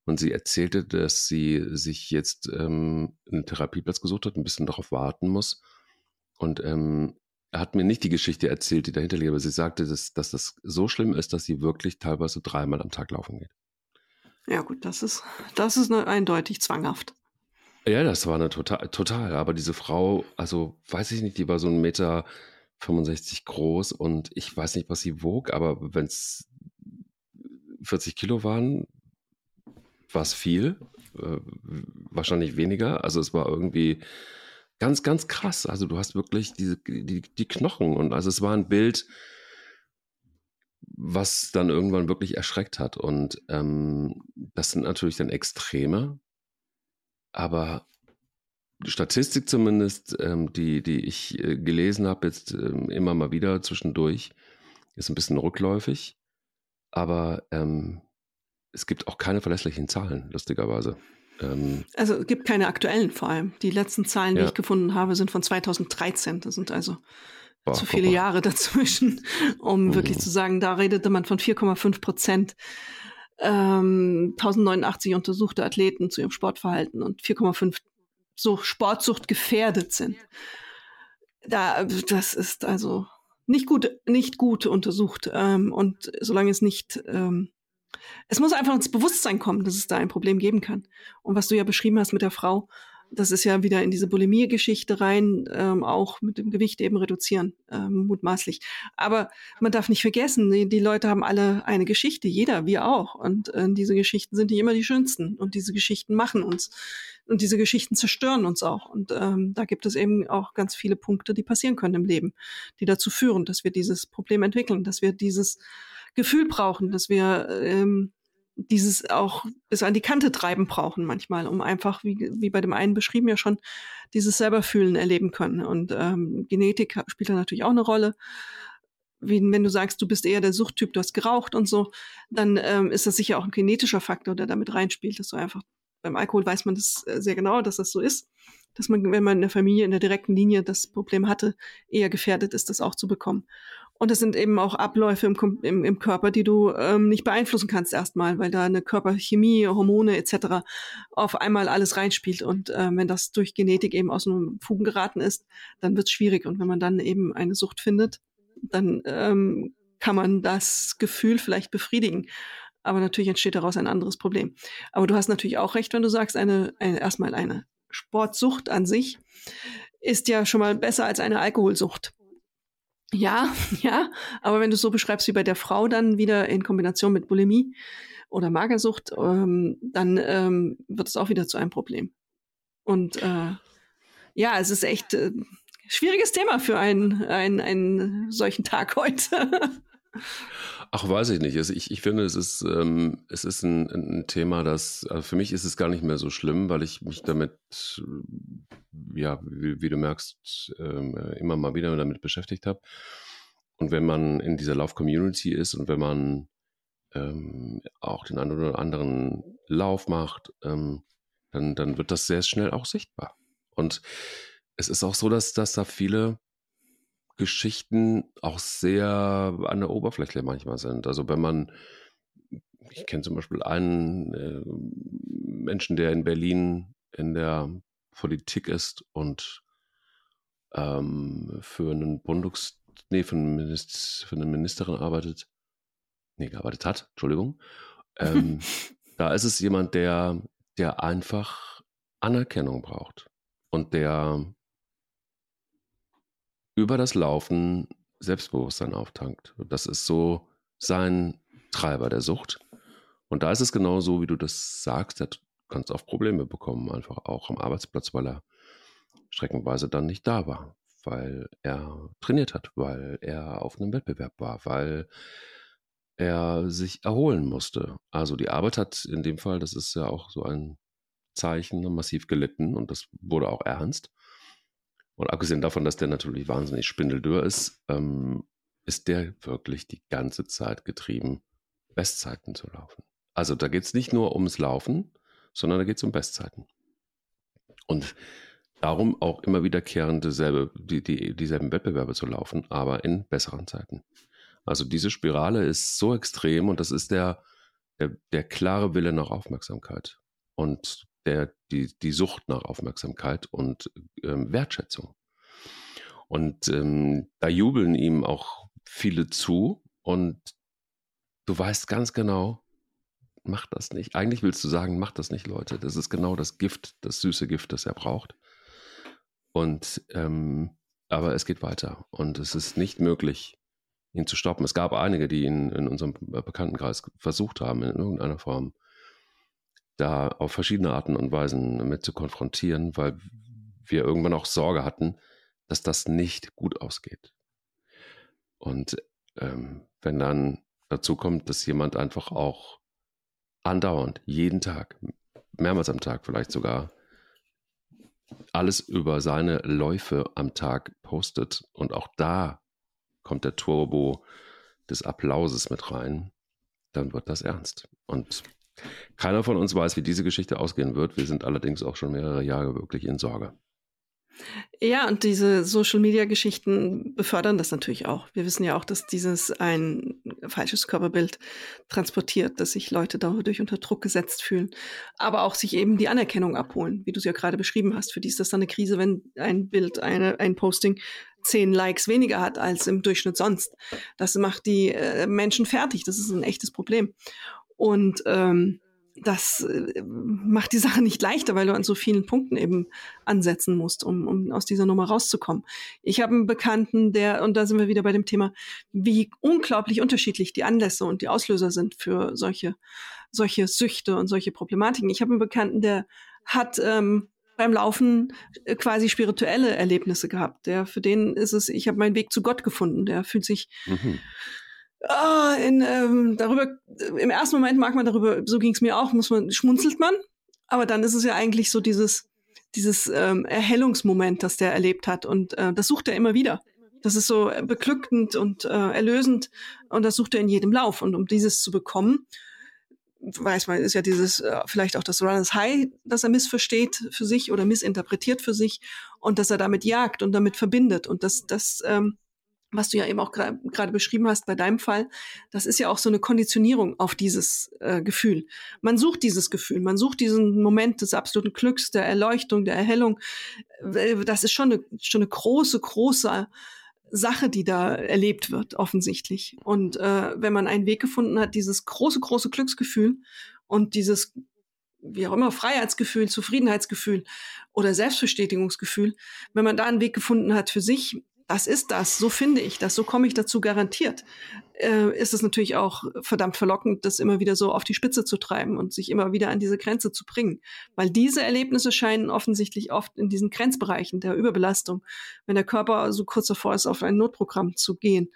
Und sie erzählte, dass sie sich jetzt ähm, einen Therapieplatz gesucht hat, ein bisschen darauf warten muss. Und ähm, er hat mir nicht die Geschichte erzählt, die dahinter liegt, aber sie sagte, dass, dass das so schlimm ist, dass sie wirklich teilweise dreimal am Tag laufen geht. Ja, gut, das ist, das ist eine, eindeutig zwanghaft. Ja, das war eine total, total. Aber diese Frau, also weiß ich nicht, die war so ein Meter 65 groß und ich weiß nicht, was sie wog, aber wenn es 40 Kilo waren, war es viel. Äh, wahrscheinlich weniger. Also es war irgendwie Ganz, ganz krass. Also du hast wirklich diese, die, die Knochen und also es war ein Bild, was dann irgendwann wirklich erschreckt hat. Und ähm, das sind natürlich dann Extreme. aber Statistik zumindest, ähm, die, die ich äh, gelesen habe, jetzt ähm, immer mal wieder zwischendurch, ist ein bisschen rückläufig. Aber ähm, es gibt auch keine verlässlichen Zahlen, lustigerweise. Ähm, also es gibt keine aktuellen vor allem. Die letzten Zahlen, ja. die ich gefunden habe, sind von 2013. Das sind also Boah, zu viele Jahre dazwischen, um mhm. wirklich zu sagen, da redete man von 4,5 Prozent. Ähm, 1089 untersuchte Athleten zu ihrem Sportverhalten und 4,5 so Sportsucht gefährdet sind. Da, das ist also nicht gut, nicht gut untersucht. Ähm, und solange es nicht, ähm, es muss einfach ins Bewusstsein kommen, dass es da ein Problem geben kann. Und was du ja beschrieben hast mit der Frau, das ist ja wieder in diese Bulimie-Geschichte rein, ähm, auch mit dem Gewicht eben reduzieren, ähm, mutmaßlich. Aber man darf nicht vergessen, die, die, Leute haben alle eine Geschichte, jeder, wir auch. Und äh, diese Geschichten sind nicht immer die schönsten. Und diese Geschichten machen uns. Und diese Geschichten zerstören uns auch. Und ähm, da gibt es eben auch ganz viele Punkte, die passieren können im Leben, die dazu führen, dass wir dieses Problem entwickeln, dass wir dieses Gefühl brauchen, dass wir ähm, dieses auch bis an die Kante treiben brauchen manchmal, um einfach, wie, wie bei dem einen beschrieben ja schon, dieses selberfühlen erleben können. Und ähm, Genetik spielt da natürlich auch eine Rolle. Wie, wenn du sagst, du bist eher der Suchttyp, du hast geraucht und so, dann ähm, ist das sicher auch ein genetischer Faktor, der damit reinspielt, dass du einfach beim Alkohol weiß man das äh, sehr genau, dass das so ist, dass man, wenn man in der Familie in der direkten Linie das Problem hatte, eher gefährdet ist, das auch zu bekommen. Und es sind eben auch Abläufe im, im, im Körper, die du ähm, nicht beeinflussen kannst erstmal, weil da eine Körperchemie, Hormone etc. auf einmal alles reinspielt. Und äh, wenn das durch Genetik eben aus dem Fugen geraten ist, dann wird es schwierig. Und wenn man dann eben eine Sucht findet, dann ähm, kann man das Gefühl vielleicht befriedigen. Aber natürlich entsteht daraus ein anderes Problem. Aber du hast natürlich auch recht, wenn du sagst, eine, eine erstmal eine Sportsucht an sich ist ja schon mal besser als eine Alkoholsucht. Ja, ja, aber wenn du so beschreibst wie bei der Frau dann wieder in Kombination mit Bulimie oder Magersucht, ähm, dann ähm, wird es auch wieder zu einem Problem. Und äh, ja, es ist echt äh, schwieriges Thema für einen, einen, einen solchen Tag heute. Ach, weiß ich nicht. Also ich, ich finde, es ist, ähm, es ist ein, ein Thema, das, also für mich ist es gar nicht mehr so schlimm, weil ich mich damit, ja, wie, wie du merkst, ähm, immer mal wieder damit beschäftigt habe. Und wenn man in dieser Lauf-Community ist und wenn man ähm, auch den einen oder anderen Lauf macht, ähm, dann, dann wird das sehr schnell auch sichtbar. Und es ist auch so, dass, dass da viele Geschichten auch sehr an der Oberfläche manchmal sind. Also wenn man, ich kenne zum Beispiel einen äh, Menschen, der in Berlin in der Politik ist und ähm, für einen Bundungs, nee, für, einen Minister, für eine Ministerin arbeitet, nee, gearbeitet hat, Entschuldigung. Ähm, da ist es jemand, der, der einfach Anerkennung braucht und der über das Laufen Selbstbewusstsein auftankt. Das ist so sein Treiber der Sucht. Und da ist es genau so, wie du das sagst, er kann auch Probleme bekommen, einfach auch am Arbeitsplatz, weil er streckenweise dann nicht da war, weil er trainiert hat, weil er auf einem Wettbewerb war, weil er sich erholen musste. Also die Arbeit hat in dem Fall, das ist ja auch so ein Zeichen, massiv gelitten und das wurde auch ernst. Und abgesehen davon, dass der natürlich wahnsinnig spindeldürr ist, ähm, ist der wirklich die ganze Zeit getrieben, Bestzeiten zu laufen. Also da geht es nicht nur ums Laufen, sondern da geht es um Bestzeiten. Und darum auch immer wiederkehrend dieselbe, die, die, dieselben Wettbewerbe zu laufen, aber in besseren Zeiten. Also diese Spirale ist so extrem und das ist der, der, der klare Wille nach Aufmerksamkeit. Und der, die, die Sucht nach Aufmerksamkeit und ähm, Wertschätzung. Und ähm, da jubeln ihm auch viele zu und du weißt ganz genau, mach das nicht. Eigentlich willst du sagen, mach das nicht, Leute. Das ist genau das Gift, das süße Gift, das er braucht. Und ähm, aber es geht weiter und es ist nicht möglich, ihn zu stoppen. Es gab einige, die ihn in unserem Bekanntenkreis versucht haben, in irgendeiner Form da auf verschiedene Arten und Weisen mit zu konfrontieren, weil wir irgendwann auch Sorge hatten, dass das nicht gut ausgeht. Und ähm, wenn dann dazu kommt, dass jemand einfach auch andauernd, jeden Tag, mehrmals am Tag vielleicht sogar, alles über seine Läufe am Tag postet und auch da kommt der Turbo des Applauses mit rein, dann wird das ernst. Und keiner von uns weiß, wie diese Geschichte ausgehen wird. Wir sind allerdings auch schon mehrere Jahre wirklich in Sorge. Ja, und diese Social-Media-Geschichten befördern das natürlich auch. Wir wissen ja auch, dass dieses ein falsches Körperbild transportiert, dass sich Leute dadurch unter Druck gesetzt fühlen, aber auch sich eben die Anerkennung abholen, wie du es ja gerade beschrieben hast. Für die ist das dann eine Krise, wenn ein Bild, eine, ein Posting zehn Likes weniger hat als im Durchschnitt sonst. Das macht die äh, Menschen fertig. Das ist ein echtes Problem. Und ähm, das äh, macht die Sache nicht leichter, weil du an so vielen Punkten eben ansetzen musst, um, um aus dieser Nummer rauszukommen. Ich habe einen Bekannten, der, und da sind wir wieder bei dem Thema, wie unglaublich unterschiedlich die Anlässe und die Auslöser sind für solche, solche Süchte und solche Problematiken. Ich habe einen Bekannten, der hat ähm, beim Laufen äh, quasi spirituelle Erlebnisse gehabt. Der für den ist es, ich habe meinen Weg zu Gott gefunden. Der fühlt sich mhm ah, in, ähm, darüber, im ersten Moment mag man darüber, so ging es mir auch, muss man, schmunzelt man. Aber dann ist es ja eigentlich so dieses, dieses ähm, Erhellungsmoment, das der erlebt hat. Und äh, das sucht er immer wieder. Das ist so beglückend und äh, erlösend. Und das sucht er in jedem Lauf. Und um dieses zu bekommen, weiß man, ist ja dieses, äh, vielleicht auch das Runners High, das er missversteht für sich oder missinterpretiert für sich und dass er damit jagt und damit verbindet. Und das, das ähm, was du ja eben auch gerade beschrieben hast bei deinem Fall, das ist ja auch so eine Konditionierung auf dieses äh, Gefühl. Man sucht dieses Gefühl, man sucht diesen Moment des absoluten Glücks, der Erleuchtung, der Erhellung. Äh, das ist schon eine, schon eine große, große Sache, die da erlebt wird, offensichtlich. Und äh, wenn man einen Weg gefunden hat, dieses große, große Glücksgefühl und dieses wie auch immer, Freiheitsgefühl, Zufriedenheitsgefühl oder Selbstbestätigungsgefühl, wenn man da einen Weg gefunden hat für sich, das ist das, so finde ich das, so komme ich dazu garantiert, äh, ist es natürlich auch verdammt verlockend, das immer wieder so auf die Spitze zu treiben und sich immer wieder an diese Grenze zu bringen. Weil diese Erlebnisse scheinen offensichtlich oft in diesen Grenzbereichen der Überbelastung, wenn der Körper so kurz davor ist, auf ein Notprogramm zu gehen,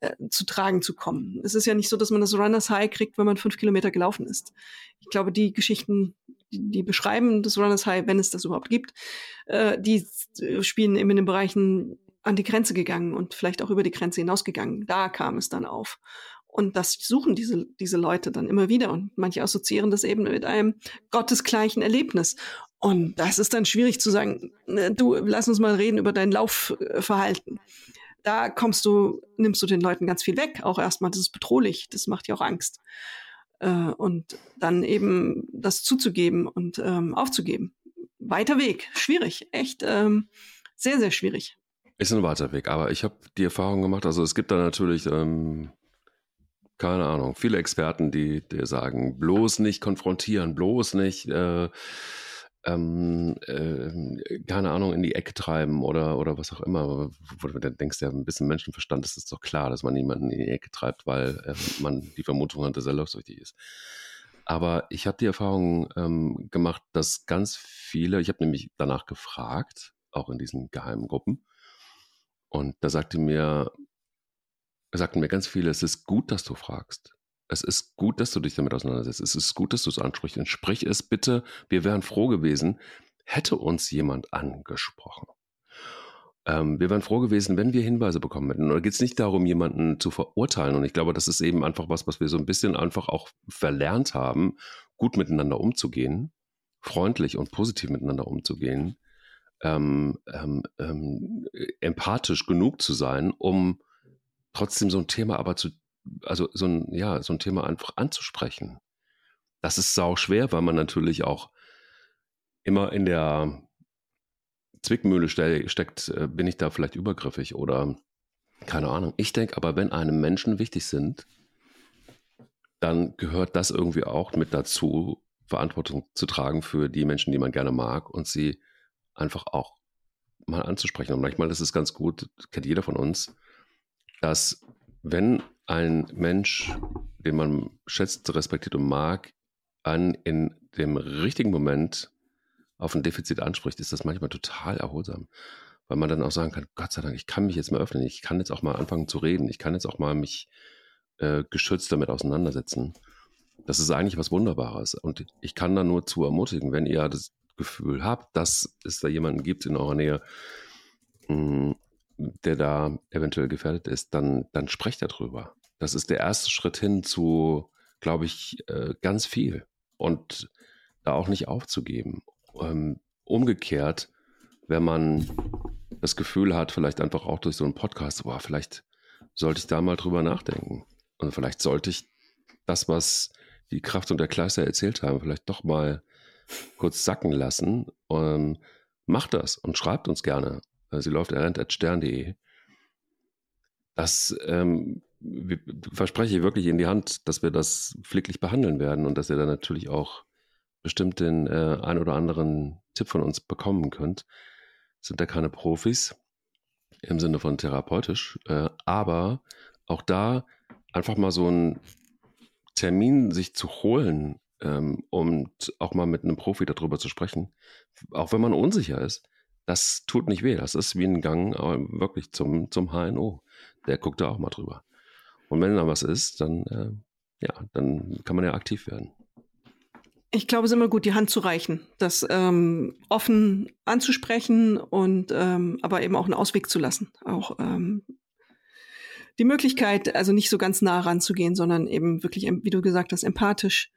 äh, zu tragen zu kommen. Es ist ja nicht so, dass man das Runners High kriegt, wenn man fünf Kilometer gelaufen ist. Ich glaube, die Geschichten, die, beschreiben das Runners High, wenn es das überhaupt gibt, äh, die spielen eben in den Bereichen an die Grenze gegangen und vielleicht auch über die Grenze hinausgegangen. Da kam es dann auf. Und das suchen diese, diese Leute dann immer wieder. Und manche assoziieren das eben mit einem gottesgleichen Erlebnis. Und das ist dann schwierig zu sagen, ne, du, lass uns mal reden über dein Laufverhalten. Da kommst du, nimmst du den Leuten ganz viel weg. Auch erstmal, das ist bedrohlich. Das macht ja auch Angst. Äh, und dann eben das zuzugeben und ähm, aufzugeben. Weiter Weg. Schwierig. Echt ähm, sehr, sehr schwierig. Ist ein weiter Weg, aber ich habe die Erfahrung gemacht, also es gibt da natürlich, ähm, keine Ahnung, viele Experten, die, die sagen, bloß nicht konfrontieren, bloß nicht, äh, ähm, äh, keine Ahnung, in die Ecke treiben oder, oder was auch immer. Wo du denkst, ja, ein bisschen Menschenverstand ist es doch klar, dass man niemanden in die Ecke treibt, weil äh, man die Vermutung hat, dass er laufsüchtig ist. Aber ich habe die Erfahrung ähm, gemacht, dass ganz viele, ich habe nämlich danach gefragt, auch in diesen geheimen Gruppen, und da sagte mir, sagten mir ganz viele, es ist gut, dass du fragst. Es ist gut, dass du dich damit auseinandersetzt. Es ist gut, dass du es ansprichst. Und sprich es bitte. Wir wären froh gewesen, hätte uns jemand angesprochen. Ähm, wir wären froh gewesen, wenn wir Hinweise bekommen hätten. Und da geht es nicht darum, jemanden zu verurteilen. Und ich glaube, das ist eben einfach was, was wir so ein bisschen einfach auch verlernt haben, gut miteinander umzugehen, freundlich und positiv miteinander umzugehen ähm, ähm, ähm, empathisch genug zu sein, um trotzdem so ein Thema aber zu, also so ein, ja, so ein Thema einfach anzusprechen. Das ist sau schwer, weil man natürlich auch immer in der Zwickmühle ste steckt, äh, bin ich da vielleicht übergriffig oder keine Ahnung. Ich denke aber, wenn einem Menschen wichtig sind, dann gehört das irgendwie auch mit dazu, Verantwortung zu tragen für die Menschen, die man gerne mag und sie einfach auch mal anzusprechen. Und manchmal ist es ganz gut, kennt jeder von uns, dass wenn ein Mensch, den man schätzt, respektiert und mag, an in dem richtigen Moment auf ein Defizit anspricht, ist das manchmal total erholsam. Weil man dann auch sagen kann, Gott sei Dank, ich kann mich jetzt mal öffnen, ich kann jetzt auch mal anfangen zu reden, ich kann jetzt auch mal mich äh, geschützt damit auseinandersetzen. Das ist eigentlich was Wunderbares. Und ich kann da nur zu ermutigen, wenn ihr das Gefühl habt, dass es da jemanden gibt in eurer Nähe, hm, der da eventuell gefährdet ist, dann, dann sprecht darüber. Das ist der erste Schritt hin zu, glaube ich, äh, ganz viel. Und da auch nicht aufzugeben. Ähm, umgekehrt, wenn man das Gefühl hat, vielleicht einfach auch durch so einen Podcast, boah, vielleicht sollte ich da mal drüber nachdenken. Und vielleicht sollte ich das, was die Kraft und der Kleister erzählt haben, vielleicht doch mal kurz sacken lassen. Ähm, macht das und schreibt uns gerne. Äh, sie läuft errent.stern.de. Das ähm, verspreche ich wirklich in die Hand, dass wir das pfleglich behandeln werden und dass ihr dann natürlich auch bestimmt den äh, ein oder anderen Tipp von uns bekommen könnt. Sind da keine Profis im Sinne von therapeutisch, äh, aber auch da einfach mal so einen Termin sich zu holen ähm, und auch mal mit einem Profi darüber zu sprechen, auch wenn man unsicher ist, das tut nicht weh. Das ist wie ein Gang äh, wirklich zum, zum HNO. Der guckt da auch mal drüber. Und wenn da was ist, dann, äh, ja, dann kann man ja aktiv werden. Ich glaube, es ist immer gut, die Hand zu reichen, das ähm, offen anzusprechen und ähm, aber eben auch einen Ausweg zu lassen. Auch ähm, die Möglichkeit, also nicht so ganz nah ranzugehen, sondern eben wirklich, wie du gesagt hast, empathisch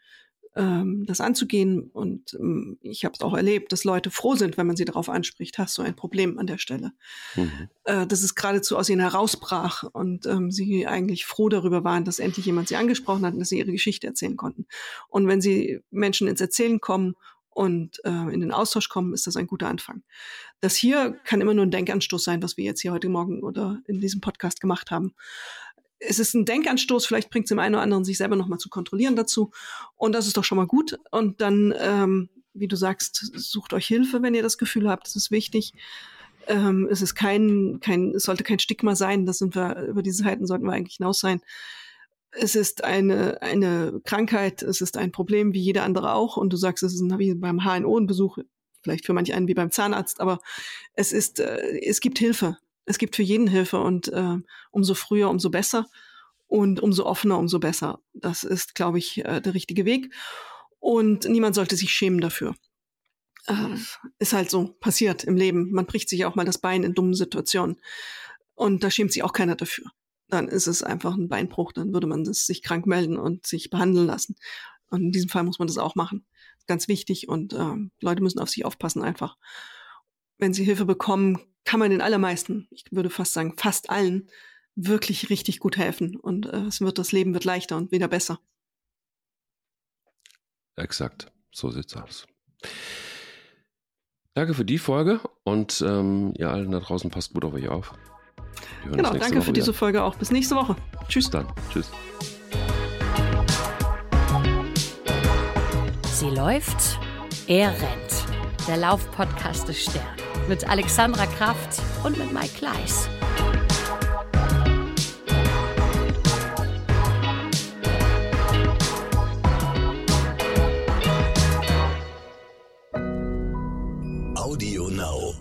ähm, das anzugehen. Und ähm, ich habe es auch erlebt, dass Leute froh sind, wenn man sie darauf anspricht, hast du ein Problem an der Stelle. Mhm. Äh, dass es geradezu aus ihnen herausbrach und ähm, sie eigentlich froh darüber waren, dass endlich jemand sie angesprochen hat und dass sie ihre Geschichte erzählen konnten. Und wenn sie Menschen ins Erzählen kommen und äh, in den Austausch kommen, ist das ein guter Anfang. Das hier kann immer nur ein Denkanstoß sein, was wir jetzt hier heute Morgen oder in diesem Podcast gemacht haben es ist ein Denkanstoß, vielleicht bringt es dem einen oder anderen, sich selber nochmal zu kontrollieren dazu. Und das ist doch schon mal gut. Und dann, ähm, wie du sagst, sucht euch Hilfe, wenn ihr das Gefühl habt, das ist wichtig. Ähm, es ist kein, kein, es sollte kein Stigma sein, das sind wir, über diese Zeiten sollten wir eigentlich hinaus sein. Es ist eine, eine Krankheit, es ist ein Problem wie jeder andere auch. Und du sagst, es ist ein, wie beim HNO ein Besuch, vielleicht für manch einen wie beim Zahnarzt, aber es ist, äh, es gibt Hilfe es gibt für jeden Hilfe und äh, umso früher, umso besser und umso offener, umso besser. Das ist, glaube ich, äh, der richtige Weg. Und niemand sollte sich schämen dafür. Äh, ist halt so passiert im Leben. Man bricht sich auch mal das Bein in dummen Situationen. Und da schämt sich auch keiner dafür. Dann ist es einfach ein Beinbruch. Dann würde man das sich krank melden und sich behandeln lassen. Und in diesem Fall muss man das auch machen. Ganz wichtig. Und äh, Leute müssen auf sich aufpassen einfach. Wenn sie Hilfe bekommen, kann man den allermeisten, ich würde fast sagen fast allen, wirklich richtig gut helfen. Und äh, es wird das Leben wird leichter und wieder besser. Exakt, so sieht's aus. Danke für die Folge und ähm, ihr allen da draußen passt gut auf euch auf. Genau, danke Woche für diese Folge auch. Bis nächste Woche. Tschüss. Dann, tschüss. Sie läuft, er rennt. Der Laufpodcast des Stern mit Alexandra Kraft und mit Mike Kleiss. Audio Now.